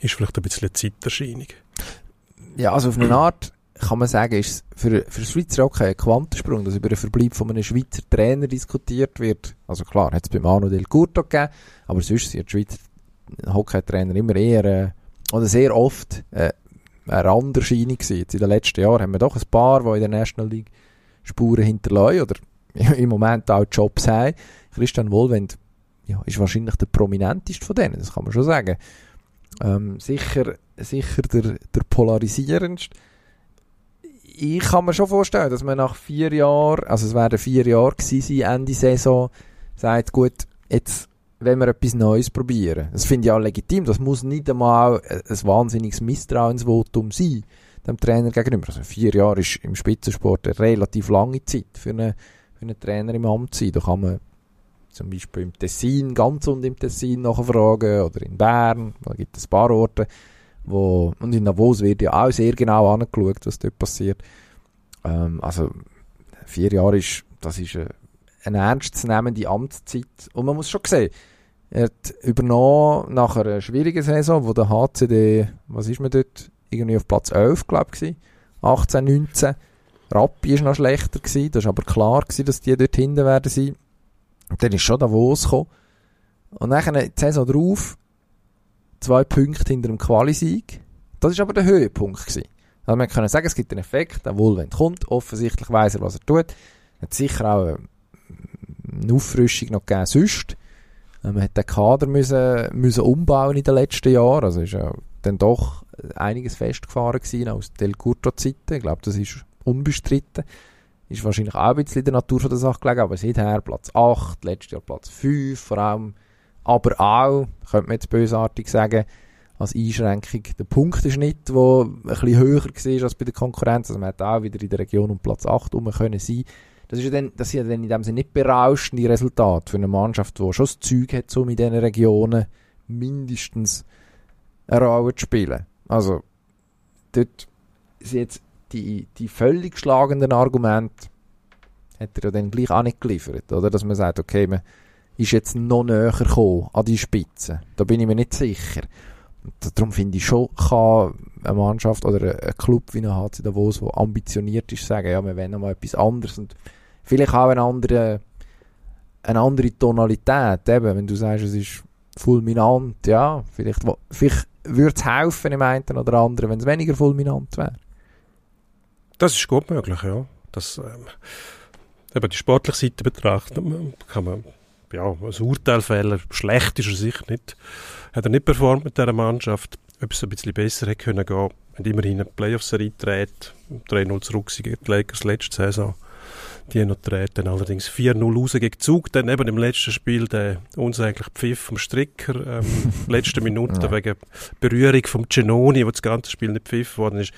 Ist vielleicht ein bisschen eine Zeiterscheinung. Ja, also auf eine Art kann man sagen, ist für, für Schweizer Hockey ein Quantensprung, dass über den Verbleib von einem Schweizer Trainer diskutiert wird. Also klar, hat es beim Arno Del Curto gegeben, aber sonst sind die Schweizer Hockey-Trainer immer eher, äh, oder sehr oft, äh, eine Randerscheinung gewesen. Jetzt in den letzten Jahren haben wir doch ein paar, die in der National League Spuren hinterlassen oder im Moment auch Jobs haben. Christian Wohlwend ja, ist wahrscheinlich der prominenteste von denen, das kann man schon sagen. Ähm, sicher sicher der, der polarisierendste. Ich kann mir schon vorstellen, dass man nach vier Jahren, also es werden vier Jahre gewesen Ende Saison, sagt, gut, jetzt wenn wir etwas Neues probieren. Das finde ich auch legitim. Das muss nicht einmal ein wahnsinniges Misstrauensvotum sein, dem Trainer gegenüber. Also vier Jahre ist im Spitzensport eine relativ lange Zeit für einen, für einen Trainer im Amt sein. Da kann man zum Beispiel im Tessin, ganz und im Tessin nachfragen oder in Bern, da gibt es ein paar Orte, wo, und in Davos wird ja auch sehr genau angeschaut, was dort passiert. Ähm, also vier Jahre ist, das ist eine, eine ernstzunehmende Amtszeit und man muss schon sehen, er hat übernommen nach einer schwierigen Saison, wo der HCD, was ist man dort, irgendwie auf Platz 11, glaube ich, 18, 19. Rappi war noch schlechter gewesen, das war aber klar gewesen, dass die dort hinten werden sein. Und dann ist schon Davos gekommen. Und dann die Saison drauf, zwei Punkte hinter dem Quali-Sieg. Das war aber der Höhepunkt gewesen. Also man kann sagen, es gibt einen Effekt, der Wohlwend kommt, offensichtlich weiss er, was er tut. Hat sicher auch eine Auffrischung noch gegeben sonst. Man hat den Kader müssen, müssen umbauen in den letzten Jahren. Also ist ja dann doch einiges festgefahren gewesen aus Del Curto-Zeiten. Ich glaube, das ist unbestritten. Ist wahrscheinlich auch ein bisschen in der Natur von der Sache gelegen, aber seither Platz 8, letztes Jahr Platz 5 vor allem. Aber auch, könnte man jetzt bösartig sagen, als Einschränkung der Punkteschnitt, der ein bisschen höher war als bei der Konkurrenz. Also man hat auch wieder in der Region um Platz 8 rum können sein. Das, ist ja dann, das sind ja dann in dem Sinne nicht berauschende Resultate für eine Mannschaft, die schon das Zeug hat, so in diesen Regionen mindestens eine Rolle zu spielen. Also, dort sind jetzt die, die völlig schlagenden Argumente, hat er ja dann gleich auch nicht geliefert, oder? Dass man sagt, okay, man ist jetzt noch näher gekommen an die Spitze. Da bin ich mir nicht sicher. Darum finde ich schon, kann eine Mannschaft oder ein Club wie ein HC Davos, der ambitioniert ist, sagen, ja, wir wollen noch mal etwas anderes und vielleicht auch eine andere, eine andere Tonalität, eben, wenn du sagst, es ist fulminant, ja, vielleicht, vielleicht würde es helfen im einen oder anderen, wenn es weniger fulminant wäre. Das ist gut möglich, ja. Das, ähm, eben die sportliche Seite betrachtet, kann man ja, ein Urteil fällen. Schlecht ist er sicher nicht. Hat er nicht performt mit dieser Mannschaft. Ob es ein bisschen besser hätte können gehen, wenn immerhin eine Playoff-Serie dreht. 3-0 zurück gegen die Lakers letzte Saison. Die noch treten allerdings 4-0 raus gegen Zug. Dann eben im letzten Spiel der unsägliche Pfiff vom Stricker. Ähm, letzte Minute ja. wegen Berührung vom Genoni, wo das ganze Spiel nicht pfiff worden ist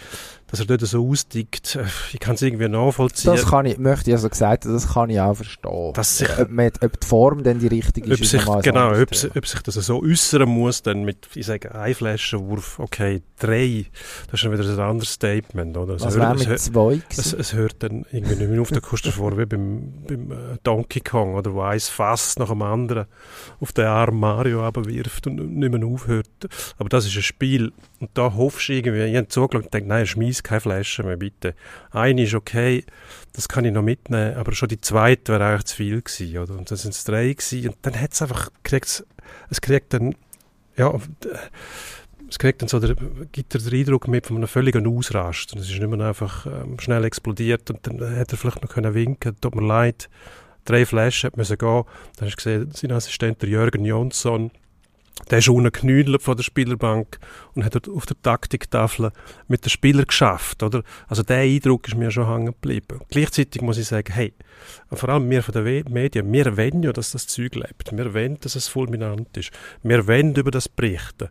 dass er dort so ausdickt. Äh, ich kann es irgendwie nachvollziehen. Das kann ich, möchte ich also gesagt das kann ich auch verstehen. Dass sich, ob, man, ob die Form dann die richtige ist, sich, Genau, ob, ob, sich das so äußern muss, dann mit, ich sage, ein Flaschenwurf, okay, drei, das ist schon wieder ein anderes Statement, oder? Was wäre mit zwei es, es, hört dann irgendwie nicht mehr auf, da kommst du vor, wie beim, beim äh, Donkey Kong, oder, wo ein Fass nach dem anderen auf den Arm Mario abwirft und nicht mehr aufhört. Aber das ist ein Spiel, und da hoffst du irgendwie, ich habe zugeschaut und denke, nein, schmeiß keine Flasche mehr, bitte. Eine ist okay, das kann ich noch mitnehmen, aber schon die zweite wäre eigentlich zu viel gewesen, oder? Und dann sind es drei gewesen, und dann hat es einfach, kriegt's, es kriegt dann, ja, es kriegt dann so, der, gibt er den Eindruck mit von einem völligen Ausrast. Und es ist nicht mehr einfach ähm, schnell explodiert und dann hätte er vielleicht noch können winken, tut mir leid, drei Flaschen hat müssen gehen. Dann hast du gesehen, sein Assistent, der Jürgen Jonsson, der ist unten von der Spielerbank und hat dort auf der Taktiktafel mit den Spielern geschafft, oder? Also der Eindruck ist mir schon hängen geblieben. Gleichzeitig muss ich sagen, hey, vor allem wir von den Medien, wir wollen ja, dass das Zeug lebt. Wir wollen, dass es fulminant ist. Wir wollen über das berichten.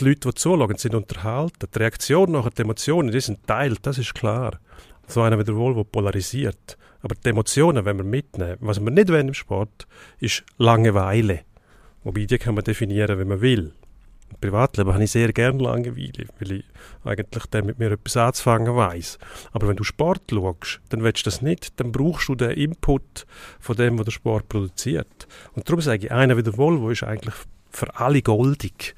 Die Leute, die zuschauen, sind unterhalten. Die Reaktion nachher, die Emotionen, die sind teilt, das ist klar. So einer wohl, der polarisiert. Aber die Emotionen, wenn wir mitnehmen, was wir nicht wollen im Sport, ist Langeweile. Wobei, die kann man definieren, wie man will. Im Privatleben habe ich sehr gerne Langeweile, weil ich eigentlich dann mit mir etwas anzufangen weiss. Aber wenn du Sport schaust, dann willst du das nicht, dann brauchst du den Input von dem, was der Sport produziert. Und darum sage ich, einer wie der Volvo ist eigentlich für alle goldig.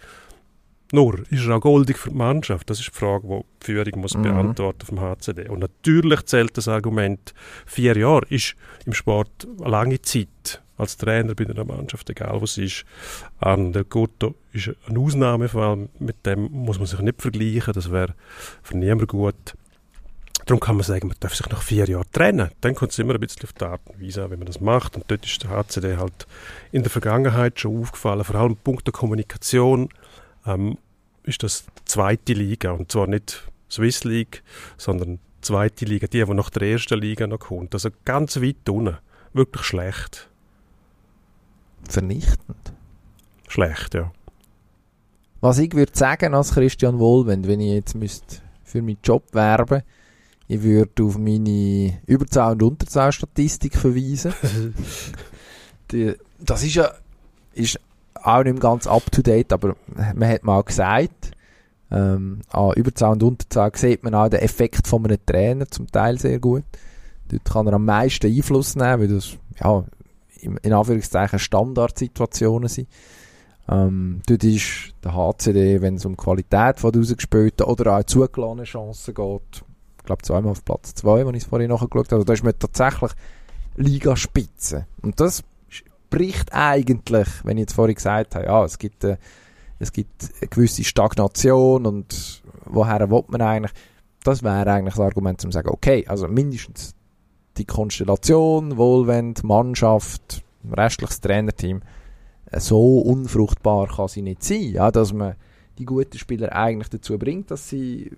Nur, ist er auch goldig für die Mannschaft? Das ist die Frage, die die Führung muss mhm. beantworten auf dem HCD. Und natürlich zählt das Argument, vier Jahre ist im Sport eine lange Zeit als Trainer bei einer Mannschaft, egal was es ist. Arne Del Cotto ist eine Ausnahmefall, mit dem muss man sich nicht vergleichen, das wäre für niemanden gut. Darum kann man sagen, man darf sich nach vier Jahren trennen. Dann kommt es immer ein bisschen auf die Art und Weise an, wie man das macht. Und dort ist der HCD halt in der Vergangenheit schon aufgefallen, vor allem Punkt der Kommunikation ähm, ist das zweite Liga und zwar nicht Swiss League, sondern zweite Liga, die, die nach der ersten Liga noch kommt. Also ganz weit unten. Wirklich schlecht. Vernichtend. Schlecht, ja. Was ich würde sagen als Christian Wohlwend, wenn ich jetzt müsste für meinen Job werben ich würde auf meine Überzahl- und Unterzahlstatistik verweisen. Die, das ist ja ist auch nicht ganz up to date, aber man hat mal gesagt, ähm, an Überzahl und Unterzahl sieht man auch den Effekt von einem Trainer zum Teil sehr gut. Dort kann er am meisten Einfluss nehmen, weil das ja, in Anführungszeichen Standardsituationen sind. Ähm, dort ist der HCD, wenn es um die Qualität von rausgespielten oder auch zugelassene Chancen geht, ich glaube zweimal auf Platz zwei, wenn ich es vorhin nachgeschaut habe, also da ist man tatsächlich Ligaspitze. Und das spricht eigentlich, wenn ich jetzt vorhin gesagt habe, ja, es gibt, äh, es gibt eine gewisse Stagnation und woher will man eigentlich, das wäre eigentlich das Argument, um zu sagen, okay, also mindestens die Konstellation, Wohlwend, Mannschaft, restliches Trainerteam, äh, so unfruchtbar kann sie nicht sein, ja, dass man die guten Spieler eigentlich dazu bringt, dass sie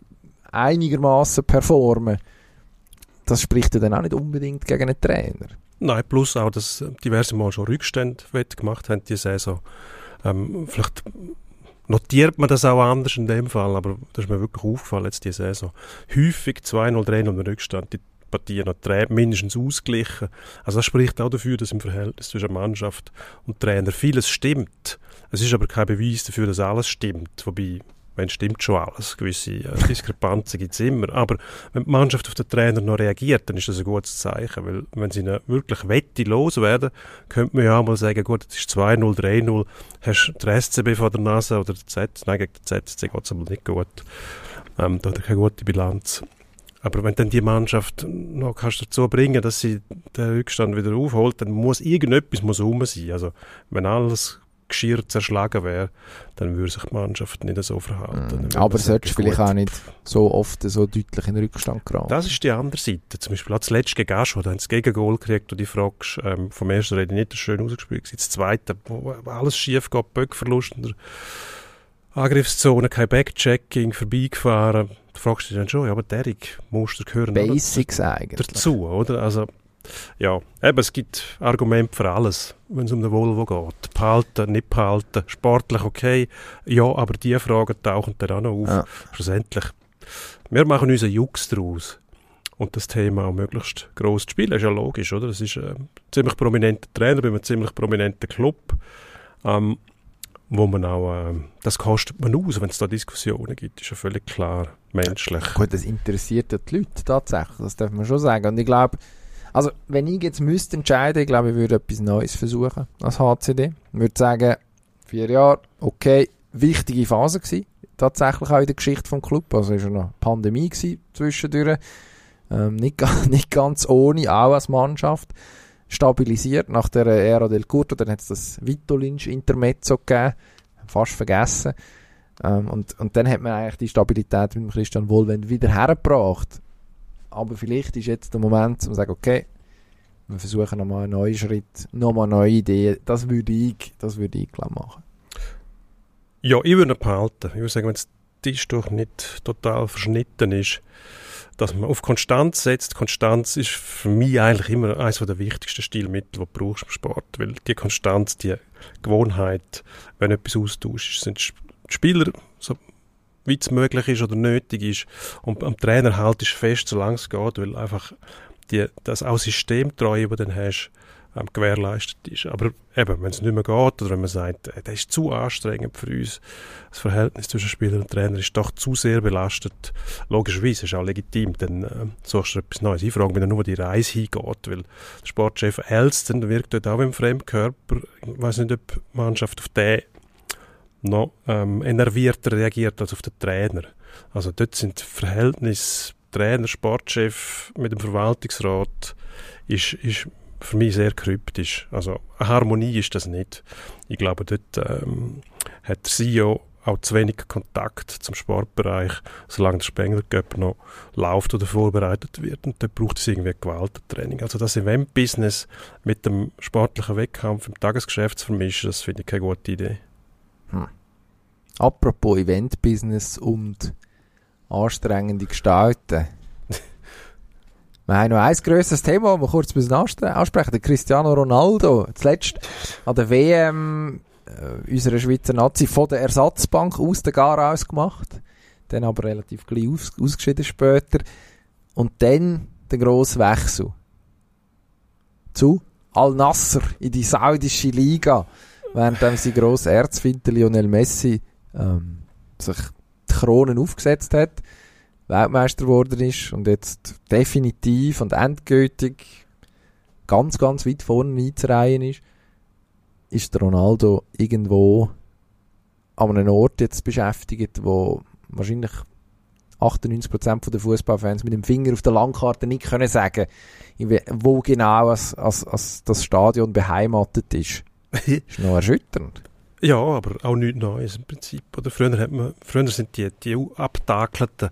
einigermaßen performen. Das spricht ja dann auch nicht unbedingt gegen einen Trainer. Nein, plus auch, dass diverse Mal schon Rückstände gemacht haben diese Saison. Ähm, vielleicht notiert man das auch anders in dem Fall, aber das ist mir wirklich aufgefallen jetzt diese Saison. Häufig 2-0, 3-0 im Rückstand, die Partien noch mindestens ausgeglichen. Also das spricht auch dafür, dass im Verhältnis zwischen Mannschaft und Trainer vieles stimmt. Es ist aber kein Beweis dafür, dass alles stimmt. Wobei, wenn stimmt schon alles. Gewisse äh, Diskrepanzen gibt es immer. Aber wenn die Mannschaft auf den Trainer noch reagiert, dann ist das ein gutes Zeichen. Weil wenn sie wirklich wette loswerden, könnte man ja auch mal sagen, gut, es ist 2-0, 3-0, hast du den SCB vor der Nase oder der Z, nein, gegen den ZSC geht es aber nicht gut. Ähm, da hat er keine gute Bilanz. Aber wenn dann die Mannschaft noch kannst dazu bringen, dass sie den Rückstand wieder aufholt, dann muss irgendetwas muss rum sein. Also wenn alles Geschirr zerschlagen wäre, dann würde sich die Mannschaft nicht so verhalten. Mm. Aber solltest vielleicht auch nicht so oft so deutlich in den Rückstand geraten. Das ist die andere Seite. Zum Beispiel das letzte gegen Aschua, da haben sie Gegengol gekriegt und die fragst, ähm, vom ersten rede ich nicht schön ausgespielt, das zweite, wo alles schief geht, Böckverlust in der Angriffszone, kein Backchecking, vorbeigefahren. Da fragst du dich dann schon, ja, aber Derek, Muster gehören Basics eigentlich. dazu, oder? Also, ja, eben, es gibt Argumente für alles, wenn es um den Volvo geht. Behalten, nicht behalten, sportlich okay, ja, aber diese Fragen tauchen dann auch noch auf. Ja. Schlussendlich, wir machen unseren Jux daraus. Und das Thema auch möglichst gross zu spielen, ist ja logisch, oder? Das ist ein ziemlich prominenter Trainer bei einem ziemlich prominenten Club, ähm, wo man auch, ähm, das kostet man aus, wenn es da Diskussionen gibt, ist ja völlig klar, menschlich. Gut, das interessiert ja die Leute tatsächlich, das darf man schon sagen. Und ich glaube, also wenn ich jetzt müsste entscheiden, ich glaube, ich würde etwas Neues versuchen als HCD. Ich würde sagen, vier Jahre, okay, wichtige Phase gewesen, tatsächlich auch in der Geschichte vom Club. Also es war noch Pandemie gewesen zwischendurch, ähm, nicht, nicht ganz ohne, auch als Mannschaft. Stabilisiert nach der Ära del Curto, dann hat es das Vito-Lynch-Intermezzo gegeben, fast vergessen. Ähm, und, und dann hat man eigentlich die Stabilität mit Christian Wohlwend wieder hergebracht. Aber vielleicht ist jetzt der Moment, um zu sagen, okay, wir versuchen nochmal einen neuen Schritt, nochmal neue Idee. Das würde ich, das würde ich glaube machen. Ja, ich würde ihn behalten. Ich würde sagen, wenn das Tischtuch nicht total verschnitten ist, dass man auf Konstanz setzt. Konstanz ist für mich eigentlich immer eines der wichtigsten Stilmittel, die du brauchst im Sport. Weil die Konstanz, die Gewohnheit, wenn etwas austauscht, sind die Spieler, weit es möglich ist oder nötig ist. Und am Trainer haltest du fest, solange es geht, weil einfach die, das auch Systemtreue, das du dann hast, ähm, gewährleistet ist. Aber eben, wenn es nicht mehr geht oder wenn man sagt, äh, das ist zu anstrengend für uns, das Verhältnis zwischen Spieler und Trainer ist doch zu sehr belastet, logischerweise ist auch legitim, dann äh, suchst du etwas Neues. Ich frage mich nur, wo die Reise hingeht, weil der Sportchef Elston wirkt dort auch im Fremdkörper. Ich weiß nicht, ob die Mannschaft auf den noch ähm, enervierter reagiert als auf den Trainer. Also dort sind Verhältnisse Trainer, Sportchef mit dem Verwaltungsrat ist, ist für mich sehr kryptisch. Also eine Harmonie ist das nicht. Ich glaube, dort ähm, hat der CEO auch zu wenig Kontakt zum Sportbereich, solange der Spengler noch läuft oder vorbereitet wird. Und dort braucht es irgendwie Gewaltentraining. Also das Event-Business mit dem sportlichen Wettkampf im Tagesgeschäft zu vermischen, das finde ich keine gute Idee. Apropos Event-Business und anstrengende Gestalten. wir haben noch ein grösseres Thema, das wir kurz müssen anstre- ansprechen Der Cristiano Ronaldo, zuletzt an der WM äh, unserer Schweizer Nazi von der Ersatzbank aus der Gar ausgemacht. Dann aber relativ gleich aus, ausgeschieden später. Und dann der grosse Wechsel zu Al-Nasser in die saudische Liga, während sein grosser Erzfinder Lionel Messi ähm, sich die Kronen aufgesetzt hat, Weltmeister geworden ist und jetzt definitiv und endgültig ganz, ganz weit vorne einzureihen ist, ist der Ronaldo irgendwo an einem Ort jetzt beschäftigt, wo wahrscheinlich 98% der Fußballfans mit dem Finger auf der Landkarte nicht können sagen, wo genau als, als, als das Stadion beheimatet ist. ist noch erschütternd. Ja, aber auch nichts Neues im Prinzip. Oder früher, hat man, früher sind die, die abtakelten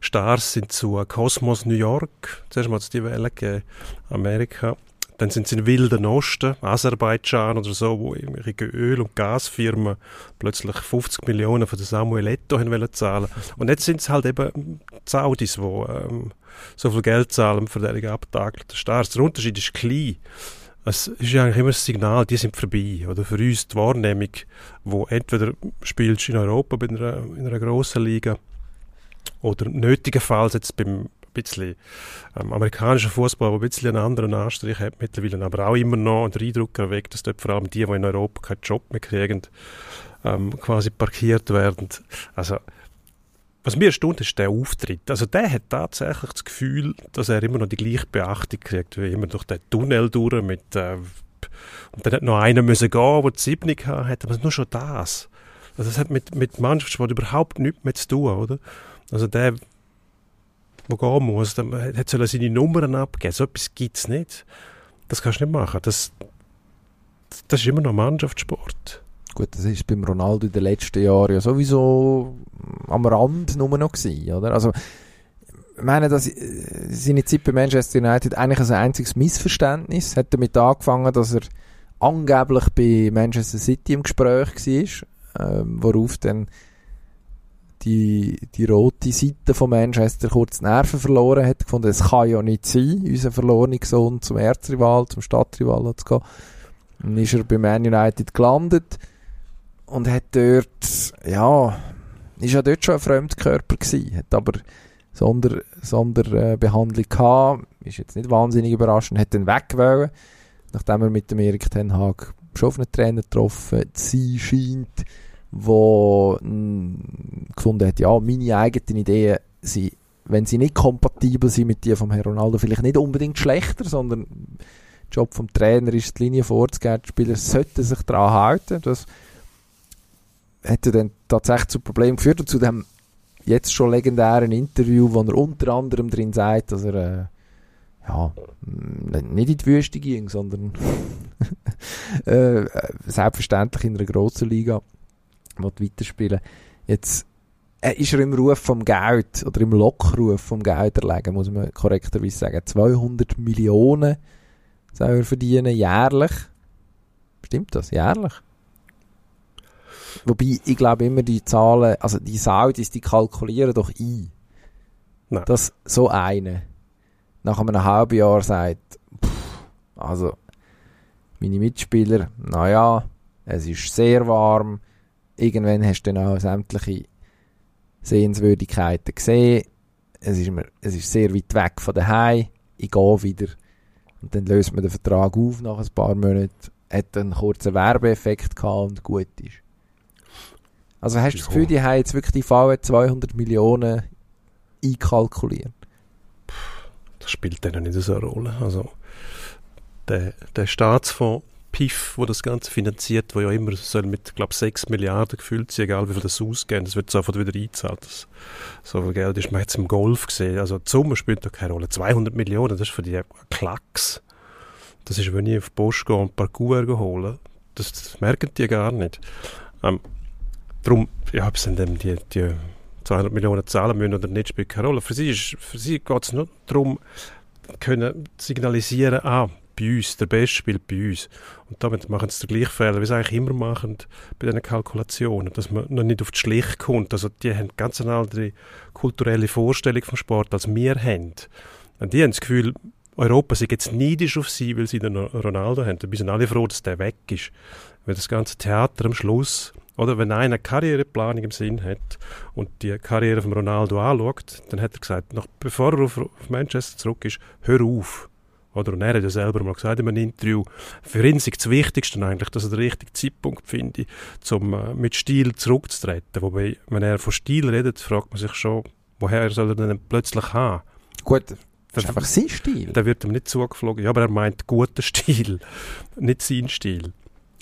Stars sind zu Cosmos New York. Zuerst mal es die Welle gegeben, Amerika. Dann sind sie in Wilden Osten, Aserbaidschan oder so, wo irgendwelche Öl- und Gasfirmen plötzlich 50 Millionen den Samuel Eto'o haben wollen zahlen. Und jetzt sind es halt eben die Saudis, die ähm, so viel Geld zahlen für diese abtakelten Stars. Der Unterschied ist klein. Es ist eigentlich immer das Signal, die sind vorbei. Oder für uns die Wahrnehmung, wo entweder spielst in Europa bei einer, in einer grossen Liga oder nötigenfalls jetzt beim bisschen ähm, amerikanischen Fußball, der ein bisschen einen anderen Anstrich hat mittlerweile, aber auch immer noch den Eindruck erweckt, dass dort vor allem die, die in Europa keinen Job mehr kriegen, ähm, quasi parkiert werden. Also was mir erstaunt ist der Auftritt. Also der hat tatsächlich das Gefühl, dass er immer noch die gleiche Beachtung kriegt, wie immer durch den Tunnel durch mit äh, und dann hat noch einer müssen gehen, der die Siebung hat, aber nur schon das. Also das hat mit, mit Mannschaftssport überhaupt nichts mehr zu tun, oder? Also der, der gehen muss, der hat seine Nummern abgeben. So etwas gibt es nicht. Das kannst du nicht machen. Das, das ist immer noch Mannschaftssport. Gut, das ist beim Ronaldo in den letzten Jahren ja sowieso am Rand nur noch gewesen, oder? Also, ich meine, dass äh, seine Zeit bei Manchester United eigentlich ein einziges Missverständnis hat damit angefangen, dass er angeblich bei Manchester City im Gespräch war, ähm, worauf dann die, die rote Seite von Manchester kurz Nerven verloren hat, gefunden, es kann ja nicht sein, unser verlorener Sohn zum Erzrival, zum Stadtrival zu gehen. Dann ist er bei Man United gelandet und hat dort, ja, ist ja dort schon ein Fremdkörper gewesen, hat aber Sonder, Sonderbehandlung gehabt, ist jetzt nicht wahnsinnig überraschend, hat dann weggewählt, nachdem er mit dem Erik Ten Hag schon auf einen Trainer getroffen sie scheint, wo mh, gefunden hat, ja, meine eigenen Ideen sind, wenn sie nicht kompatibel sind mit die vom Herrn Ronaldo, vielleicht nicht unbedingt schlechter, sondern der Job vom Trainer ist, die Linie vorzugeben, die Spieler sollten sich daran halten, das hätte dann tatsächlich zu Problemen geführt und zu dem jetzt schon legendären Interview, wo er unter anderem drin sagt, dass er äh, ja, nicht in die Wüste ging, sondern äh, selbstverständlich in einer grossen Liga weiterspielen Jetzt äh, ist er im Ruf vom Geld oder im Lockruf vom Geld erlegen, muss man korrekterweise sagen. 200 Millionen soll er verdienen, jährlich. Stimmt das? Jährlich? Wobei, ich glaube immer die Zahlen, also die Saudis, die kalkulieren doch ein. Nein. Dass so eine nach einem halben Jahr sagt, pff, also meine Mitspieler, naja, es ist sehr warm, irgendwann hast du dann auch sämtliche Sehenswürdigkeiten gesehen, es ist, mir, es ist sehr weit weg von daheim, ich gehe wieder und dann löst man den Vertrag auf nach ein paar Monaten, hat einen kurzen Werbeeffekt gehabt und gut ist. Also hast du das Gefühl, die haben jetzt wirklich die VW 200 Millionen einkalkuliert? Das spielt dann nicht so eine Rolle. Also der, der Staatsfonds PIF, wo das Ganze finanziert, wo ja immer soll mit, glaube 6 Milliarden gefüllt sein, egal wie viel das ausgehen, das wird sofort wieder eingezahlt. Das, so viel Geld ist man jetzt im Golf gesehen. Also die Summe spielt da keine Rolle. 200 Millionen, das ist für die Klacks. Das ist, wenn ich auf die Post gehe und Parcours holen. Das, das merken die gar nicht. Ähm, darum, ja, ob sie dann die, die 200 Millionen zahlen müssen oder nicht, spielt keine Rolle. Für sie, sie geht es nur darum, können signalisieren, ah, bei uns, der Beste spielt bei uns. Und damit machen sie den gleichen Fehler, wie sie eigentlich immer machen bei diesen Kalkulationen, dass man noch nicht auf die Schlicht kommt. Also die haben ganz eine andere kulturelle Vorstellung vom Sport, als wir haben. Und die haben das Gefühl, Europa sei jetzt neidisch auf sie, weil sie den Ronaldo haben. Da sind alle froh, dass der weg ist. Weil das ganze Theater am Schluss oder wenn einer eine Karriereplanung im Sinn hat und die Karriere von Ronaldo anschaut, dann hat er gesagt, noch bevor er auf, auf Manchester zurück ist, hör auf. Oder und er hat ja selber mal gesagt in einem Interview, für ihn ist das Wichtigste eigentlich, dass er den richtigen Zeitpunkt findet, um äh, mit Stil zurückzutreten. Wobei, wenn er von Stil redet, fragt man sich schon, woher soll er denn plötzlich haben? Gut, das ist einfach sein Stil. Der wird ihm nicht zugeflogen. Ja, aber er meint guten Stil, nicht sein Stil.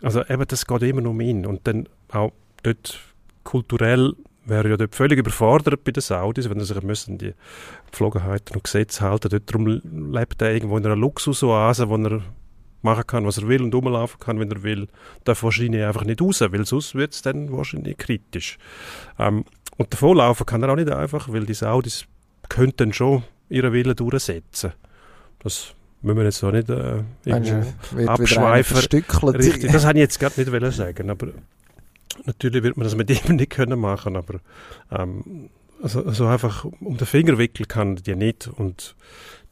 Also eben, das geht immer um ihn. Und dann auch dort kulturell wäre ja dort völlig überfordert bei den Saudis, wenn sie sich müssen die Gepflogenheiten und Gesetze halten. Dort darum lebt er irgendwo in einer Luxusoase, wo er machen kann, was er will und rumlaufen kann, wenn er will. Darf wahrscheinlich einfach nicht raus, weil sonst wird es dann wahrscheinlich kritisch. Ähm, und davonlaufen kann er auch nicht einfach, weil die Saudis könnten schon ihren Willen durchsetzen. Das müssen wir jetzt auch nicht äh, abschweifen. Das habe ich jetzt gerade nicht sagen, aber natürlich wird man das mit ihm nicht können machen, aber ähm, also, also einfach um den Finger wickeln kann die nicht und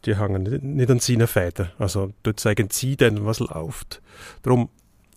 die hängen nicht, an seinen Fäden. Also dort sagen sie dann, was läuft. Darum,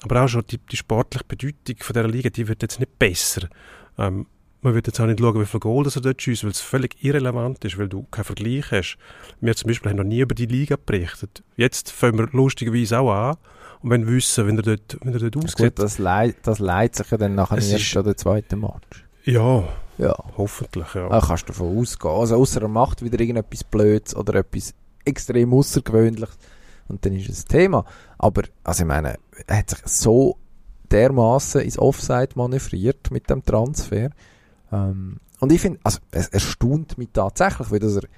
aber auch schon die, die sportliche Bedeutung von dieser Liga, die wird jetzt nicht besser. Ähm, man wird jetzt auch nicht schauen, wie viel Goal er dort schießt, weil es völlig irrelevant ist, weil du keinen Vergleich hast. Wir zum Beispiel haben noch nie über die Liga berichtet. Jetzt fangen wir lustigerweise auch an und wenn wissen, wenn er dort, wenn er dort ausgeht. das, leid, das leidet sich ja dann nachher Es erst ist- an der zweiten Match. Ja, Ja. hoffentlich, ja. Da kannst du davon ausgehen. Also außer er macht wieder irgendetwas Blödes oder etwas extrem Außergewöhnliches und dann ist es Thema. Aber, also ich meine, er hat sich so dermaßen ins Offside manövriert mit dem Transfer. Ähm, und ich finde, also es erstaunt mich tatsächlich, weil dass er ein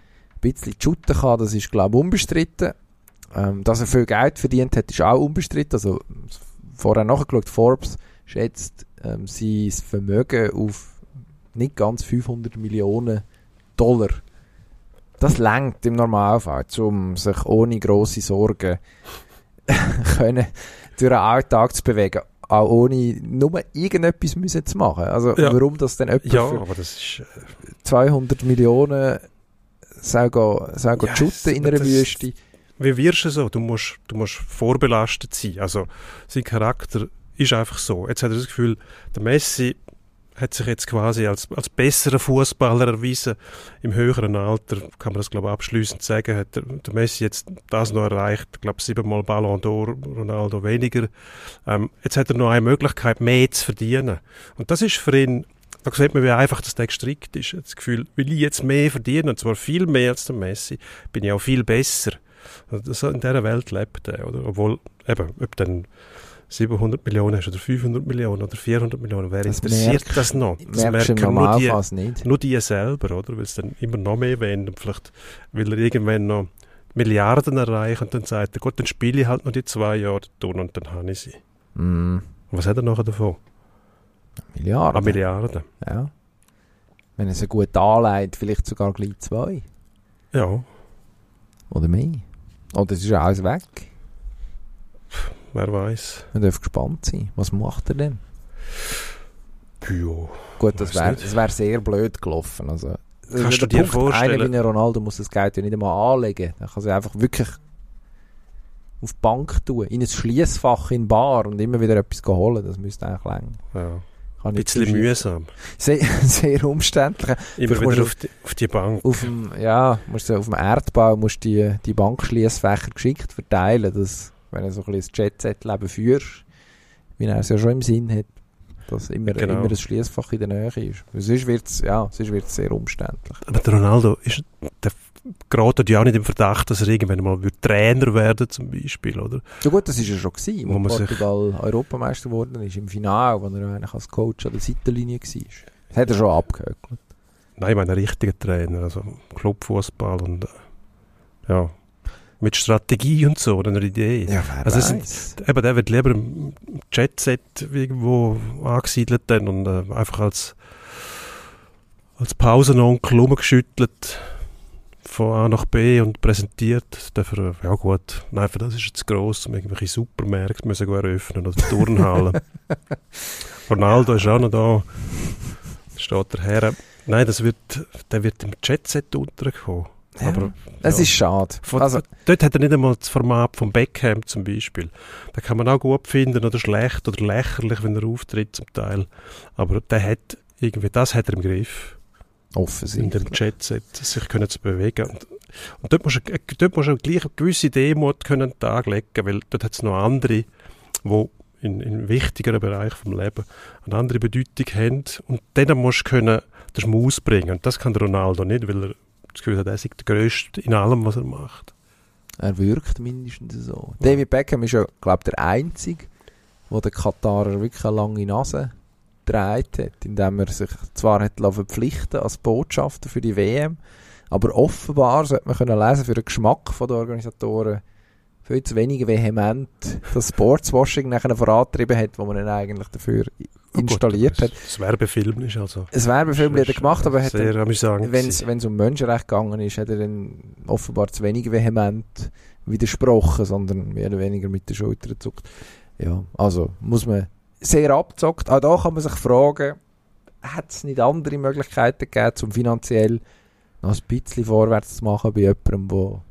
bisschen shooten kann, das ist glaube ich unbestritten. Ähm, dass er viel Geld verdient hat, ist auch unbestritten. Also vorher nachgeschaut, Forbes schätzt ähm, sein Vermögen auf nicht ganz 500 Millionen Dollar. Das langt im Normalfall, um sich ohne grosse Sorgen können durch den Alltag zu bewegen. Auch ohne nur irgendetwas müssen zu machen. Also Ja. warum das denn jemand Ja, für aber das ist, äh, 200 Millionen soll, gehen, soll in einer Wüste? Wie wirst du so? Du musst, du musst vorbelastet sein. Also, sein Charakter ist einfach so. Jetzt hat er das Gefühl, der Messi hat sich jetzt quasi als, als besserer Fußballer erwiesen. Im höheren Alter kann man das, glaube ich, abschließend sagen, hat der, der Messi jetzt das noch erreicht. Ich glaube, siebenmal Ballon d'Or, Ronaldo weniger. Ähm, jetzt hat er noch eine Möglichkeit, mehr zu verdienen. Und das ist für ihn, da sieht man, wie einfach das gestrickt ist. Das Gefühl, will ich jetzt mehr verdienen, und zwar viel mehr als der Messi, bin ich auch viel besser. Also das, in dieser Welt lebt er, oder? Obwohl, eben, ob dann 700 Millionen hast oder 500 Millionen oder 400 Millionen, wer Das interessiert merkst- das noch? Das merken nur die, nicht. nur die selber, oder? Weil es dann immer noch mehr wollen und vielleicht will er irgendwann noch Milliarden erreichen und dann sagt er, gut, dann spiele ich halt noch die zwei Jahre tun und dann habe ich sie. Mm, Und was hat er nachher davon? Milliarden. Ah, Milliarden. Ja. Wenn er es gut anlegt, vielleicht sogar gleich zwei. Ja, Oder mehr. Oder es ist ja alles weg. wer weiß. Man darf gespannt sein. Was macht er denn? Ja. Gut, das wäre wär sehr blöd gelaufen. Also, Kannst du dir Punkt, vorstellen- Einer wie ein Ronaldo muss das Geld ja nicht einmal anlegen. Er kann es einfach wirklich auf die Bank tun, in ein Schließfach in Bar und immer wieder etwas holen. Das müsste eigentlich länger. ja. Ein bisschen mühsam. Sehr, sehr umständlich. Immer wieder auf die, auf die Bank. Auf dem, ja, musst du auf dem Erdbau musst du die, die Bankschließfächer geschickt verteilen, dass, wenn du so ein bisschen das Jet-Set-Leben führst, wie er es ja schon im Sinn hat, dass immer, Genau. immer ein Schließfach in der Nähe ist. Sonst wird es ja, sonst wird's sehr umständlich. Aber der Ronaldo ist, der gerät ja auch nicht im Verdacht, dass er irgendwann mal Trainer werden zum Beispiel, oder? Ja gut, das ist ja schon gewesen, Wo wo Portugal Europameister geworden ist, im Finale, wo er eigentlich als Coach an der Seitenlinie war. Das hat er schon abgehökelt. Nein, ich meine, ein richtiger Trainer, also Clubfußball und äh, ja, mit Strategie und so, oder einer Idee. Ja, wer Also sind-. Eben, der wird lieber im Jetset irgendwo angesiedelt dann und äh, einfach als, als Pausenonkel rumgeschüttelt von A nach B und präsentiert. Dafür, ja gut, nein, für das ist zu gross, um irgendwelche Supermärkte müssen eröffnen oder Turnhallen. Ronaldo ist auch noch da, steht der Herr. Nein, das wird, der wird im Jetset untergekommen. Ja. Aber Es ja. ist schade. Von, Also, dort hat er nicht einmal das Format von Beckham zum Beispiel. Da kann man auch gut finden oder schlecht oder lächerlich, wenn er auftritt zum Teil. Aber der hat irgendwie, das hat er im Griff, in dem Chatset, sich können zu bewegen. Und, und dort musst du, äh, dort musst du gleich eine gewisse Demut können Tag legen, weil dort hat es noch andere, die in, in wichtigeren Bereichen vom Leben eine andere Bedeutung haben. Und denen musst du können den Schmaus bringen. Und das kann der Ronaldo nicht, weil er das Gefühl hat, er ist der Größte in allem, was er macht. Er wirkt mindestens so. David Beckham ist ja, glaube ich, der Einzige, der den Katarer wirklich eine lange Nase gedreht hat, indem er sich zwar hat verpflichten als Botschafter für die WM, aber offenbar, sollte man können lesen, für den Geschmack der Organisatoren viel zu wenig vehement das Sportswashing nachher vorantrieben hat, wo man ihn eigentlich dafür installiert hat. Das Werbefilm ist also Ein Werbefilm hat er gemacht, aber hat wenn es um Menschenrecht gegangen ist, hat er dann offenbar zu wenig vehement widersprochen, sondern mehr oder weniger mit der Schulter gezuckt. Ja, also muss man sehr abzockt. Auch da kann man sich fragen, hat es nicht andere Möglichkeiten gegeben, um finanziell noch ein bisschen vorwärts zu machen bei jemandem, der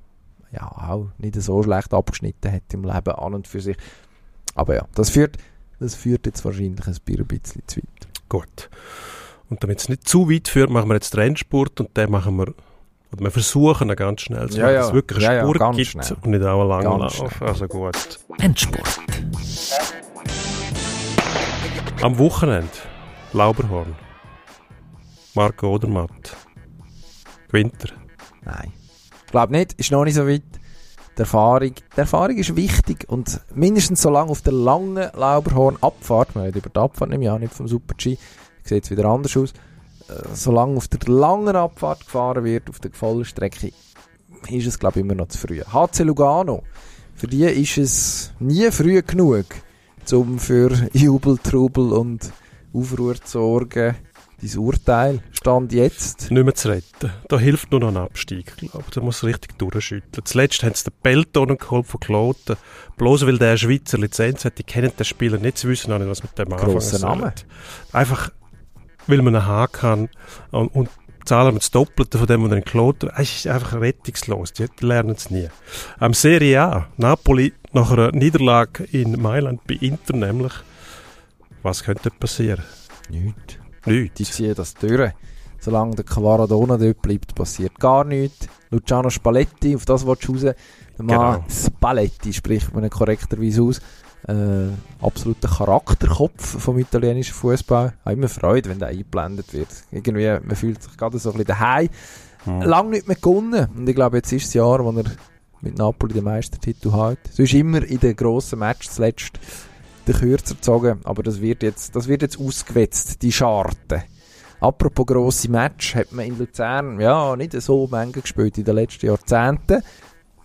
ja auch nicht so schlecht abgeschnitten hat im Leben an und für sich. Aber ja, das führt, das führt jetzt wahrscheinlich ein bisschen zu weit. Gut. Und damit es nicht zu weit führt, machen wir jetzt den Rennsport und den machen wir, oder wir versuchen ihn ganz schnell zu Ja, ja. dass es wirklich Ja, einen ja, Spurt ganz gibt schnell. und nicht auch einen langen Lauf. Also gut. Endspurt. Am Wochenende, Lauberhorn. Marco Odermatt. Winter. Nein. Ich glaube nicht, ist noch nicht so weit. Die Erfahrung, die Erfahrung ist wichtig und mindestens so lange auf der langen Lauberhorn-Abfahrt, wir reden über die Abfahrt im Jahr, nicht vom Super-G, sieht es wieder anders aus, äh, solange auf der langen Abfahrt gefahren wird, auf der vollen Strecke, ist es glaube ich immer noch zu früh. HC Lugano, für die ist es nie früh genug, um für Jubel, Trubel und Aufruhr zu sorgen. Dein Urteil stand jetzt. Nicht mehr zu retten. Da hilft nur noch ein Abstieg, glaube ich. Da muss richtig durchschütteln. Zuletzt haben sie den Pelton geholt von Kloten. Bloß weil der eine Schweizer Lizenz hat, die kennen den Spieler nicht, sie wissen auch nicht, was mit dem anfangen Grosser. Name. Einfach, weil man einen Haken kann und, und zahlen wir das Doppelte von dem, was er in Kloten... Es ist einfach rettungslos. Die lernen es nie. Am Serie A, Napoli nach einer Niederlage in Mailand bei Inter nämlich. Was könnte passieren? Nichts. Nichts. Die ziehen das durch. Solange der Cavaradona dort bleibt, passiert gar nichts. Luciano Spalletti, auf das willst du raus. Der Mann Genau. Spalletti spricht man korrekterweise aus. Äh, absoluter Charakterkopf vom italienischen Fußball. Habe immer Freude, wenn der eingeblendet wird. Irgendwie, man fühlt sich gerade so ein bisschen daheim. Hm. Lang nicht mehr gewonnen. Und ich glaube, jetzt ist das Jahr, wo er mit Napoli den Meistertitel hat. So ist immer in den grossen Match zuletzt der Kürzer gezogen, aber das wird jetzt, das wird jetzt ausgewetzt, die Scharte. Apropos grosse Match, hat man in Luzern ja nicht so Mengen gespielt in den letzten Jahrzehnten.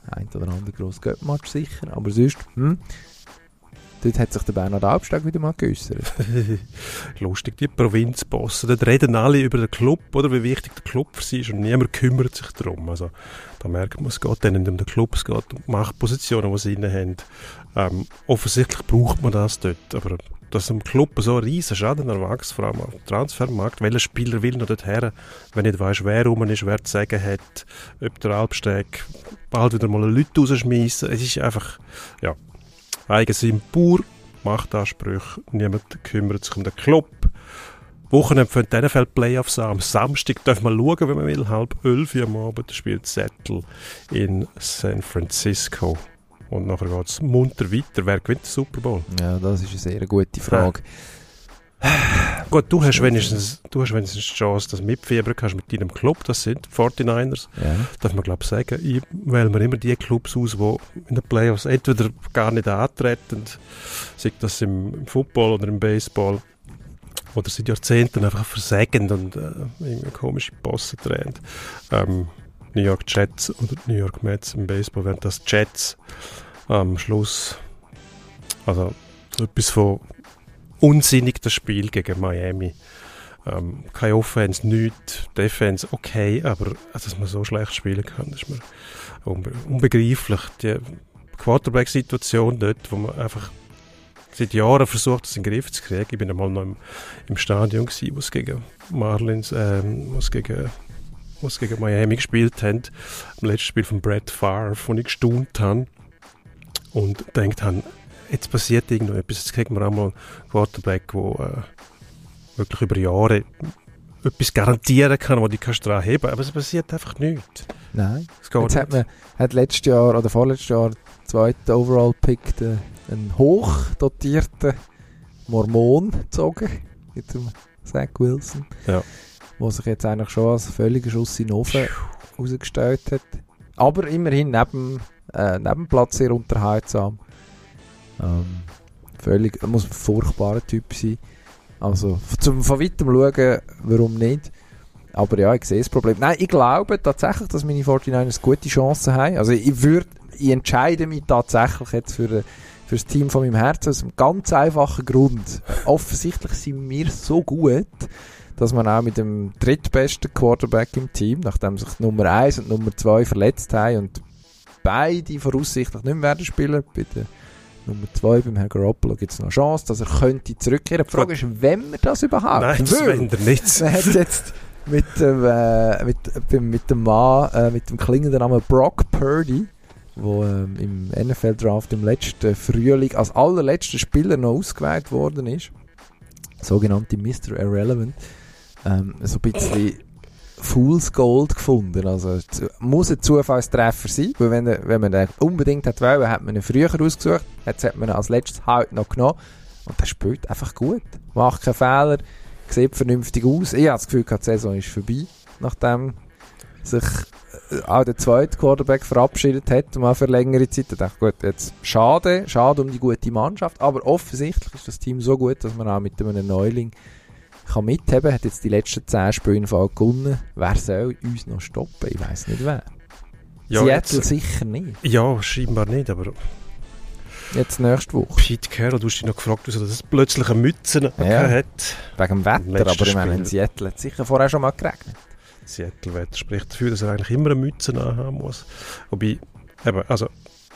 Ein oder andere grosses Göttmatch sicher, aber sonst, hm. Dort hat sich der Bernhard Albstag wieder mal geäussert. Lustig, die Provinzbosse, dort reden alle über den Club, oder wie wichtig der Club für sie ist und niemand kümmert sich darum. Also da merkt man, es geht denen um den Club, es geht um die Machtpositionen, die sie inne haben. Ähm, offensichtlich braucht man das dort, aber dass im Club so ein riesen Schaden erwächst, vor allem auf dem Transfermarkt, welcher Spieler will noch dorthin, wenn nicht weißt, wer rum ist, wer zu sagen hat, ob der Albsteg bald wieder mal Leute rausschmeißen. Es ist einfach, ja, Eigensinn pur, Machtansprüche, niemand kümmert sich um den Club. Wochenende für die NFL-Playoffs an. Am Samstag darf man schauen, wenn man will. Halb elf Uhr am Abend spielt Seattle in San Francisco. Und nachher geht es munter weiter. Wer gewinnt den Super Bowl? Ja, das ist eine sehr gute Frage. Gut, du hast wenigstens, du hast wenigstens die Chance, dass du mitfiebern kannst mit deinem Club. Das sind die 49ers. Ja. darf man glaube ich sagen, ich wähle mir immer die Clubs aus, die in den Playoffs entweder gar nicht antreten, sei das im, Football oder im Baseball, oder seit Jahrzehnten einfach versägen und äh, irgendwie komische Bosse drehen. Ähm, New York Jets oder New York Mets im Baseball wären das Jets am Schluss. Also so etwas von unsinnig das Spiel gegen Miami. Ähm, keine Offense, nichts. Defense, okay, aber äh, dass man so schlecht spielen kann, ist mir unbe unbegreiflich. Die Quarterback-Situation dort, wo man einfach seit Jahren versucht, das in den Griff zu kriegen. Ich bin einmal noch im, im Stadion wo es gegen Marlins, ähm, wo gegen, wo es gegen Miami gespielt haben. Im letzten Spiel von Brett Favre, wo ich gestaunt habe und gedacht habe, jetzt passiert irgendetwas, jetzt kriegen wir einmal einen Quarterback, der äh, wirklich über Jahre etwas garantieren kann, wo du kannst daran heben aber es passiert einfach nichts. Nein. Es geht Jetzt hat nicht. man hat letztes Jahr oder vorletztes Jahr zweiten Overall-Pick den- einen hochdotierten Mormon gezogen mit dem Zach Wilson. Ja. Wo sich jetzt eigentlich schon als völliger Schuss in den Ofen herausgestellt hat. Aber immerhin neben, äh, neben Platz sehr unterhaltsam. Ähm, völlig, er muss ein furchtbarer Typ sein. Also zum von weitem schauen, warum nicht. Aber ja, ich sehe das Problem. Nein, ich glaube tatsächlich, dass meine 49ers gute Chancen haben. Also ich würde, ich entscheide mich tatsächlich jetzt für, für das Team von meinem Herzen aus einem ganz einfachen Grund. Offensichtlich sind wir so gut, dass man auch mit dem drittbesten Quarterback im Team, nachdem sich Nummer 1 und Nummer 2 verletzt haben und beide voraussichtlich nicht mehr werden spielen, bei Nummer 2 beim Herrn Garoppolo gibt es noch eine Chance, dass er könnte zurückkehren. Die Frage ist, wenn wir das überhaupt Nein, das will. wendet nichts. Man hat jetzt mit dem, äh, mit, mit dem Mann, äh, mit dem klingenden Namen Brock Purdy, wo ähm, im NFL-Draft im letzten Frühling als allerletzter Spieler noch ausgewählt worden ist. Sogenannte Mr. Irrelevant. Ähm, so ein bisschen Fool's Gold gefunden. Also, muss ein Zufallstreffer sein, weil wenn, wenn man den unbedingt hat wollen, hat man ihn früher ausgesucht, jetzt hat man ihn als letztes halt noch genommen und der spielt einfach gut. Macht keine Fehler, sieht vernünftig aus. Ich habe das Gefühl, die Saison ist vorbei, nachdem sich äh, auch der zweite Quarterback verabschiedet hat, mal für längere Zeit. Da dachte ich, gut, jetzt schade, schade um die gute Mannschaft, aber offensichtlich ist das Team so gut, dass man auch mit einem Neuling kann mitheben, hat jetzt die letzten 10 Spiele im Fall gewonnen. Wer soll uns noch stoppen? Ich weiß nicht wer. Ja, Seattle jetzt, sicher nicht. ja, scheinbar nicht, aber Jetzt nächste Woche. Pete Carroll, du hast dich noch gefragt, wieso das plötzlich eine Mütze Ja. hat. Wegen dem Wetter, aber ich meine, in. Seattle hat sicher vorher schon mal geregnet. Seattle-Wetter spricht dafür, dass er eigentlich immer eine Mütze anhaben muss. Wobei, eben, also,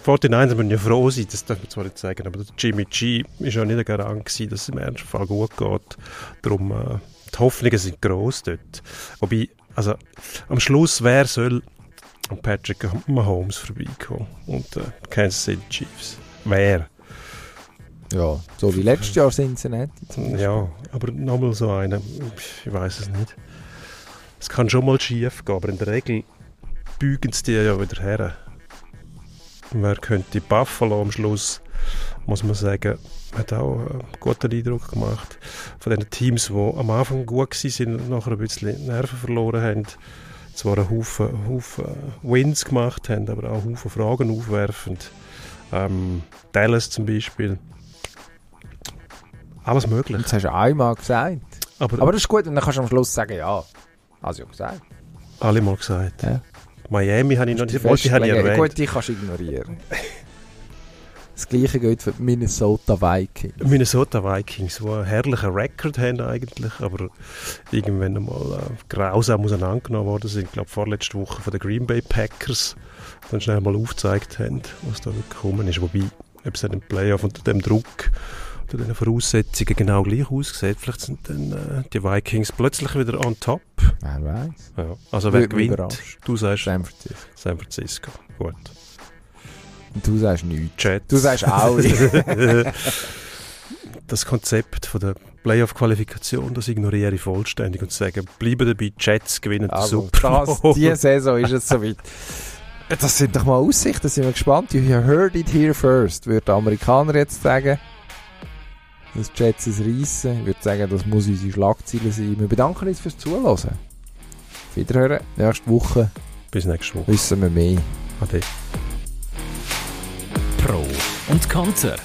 49 müssen ja froh sein, das darf man zwar nicht sagen, aber der Jimmy G ist ja nicht Garant gewesen, dass es im Ernstfall gut geht. Darum, äh, die Hoffnungen sind gross dort. Wobei, also, am Schluss, wer soll an Patrick Mahomes vorbeikommen? Und äh, Kansas City Chiefs. Wer? Ja, so wie letztes Jahr Cincinnati. Ja, aber nochmal so einen, ich weiß es nicht. Es kann schon mal schief gehen, aber in der Regel bügen sie die ja wieder her. Wer könnte Buffalo am Schluss, muss man sagen, hat auch einen guten Eindruck gemacht. Von den Teams, die am Anfang gut waren nachher ein bisschen Nerven verloren haben, zwar einen Haufen, Haufen Wins gemacht haben, aber auch einen Haufen Fragen aufwerfend. Ähm, Dallas zum Beispiel. Alles möglich. Das hast du einmal gesagt. Aber, Aber das ist gut, und dann kannst du am Schluss sagen, ja, hast du ja gesagt. alle mal gesagt. Ja. Miami habe ich noch Die nicht, ich habe ich erwähnt. Gut, die kannst du ignorieren. Das gleiche gilt für die Minnesota Vikings. Minnesota Vikings, die einen herrlichen Rekord haben eigentlich, aber irgendwann einmal äh, grausam auseinandergenommen worden sind. Ich glaube, vorletzte Woche von den Green Bay Packers dann schnell mal aufgezeigt haben, was da gekommen ist. Wobei, ob es im Playoff unter dem Druck, unter den Voraussetzungen genau gleich aussieht, vielleicht sind dann äh, die Vikings plötzlich wieder on top. Wer weiß. Ja. Also wer gewinnt? überraschen. Du sagst San Francisco. San Francisco. Gut. Du sagst nichts. Jets. Du sagst alle. das Konzept von der Playoff-Qualifikation, das ignoriere ich vollständig und sage, bleiben dabei, Jets gewinnen Also, Super Bowl. diese Saison ist es soweit. Das sind doch mal Aussichten, sind wir gespannt. You heard it here first, würde der Amerikaner jetzt sagen. Das Jets es reissen. Ich würde sagen, das muss unsere Schlagziele sein. Wir bedanken uns fürs Zuhören. Auf Wiederhören. Nächste Woche Bis nächste Woche. wissen wir mehr. Ade. Pro und Konter.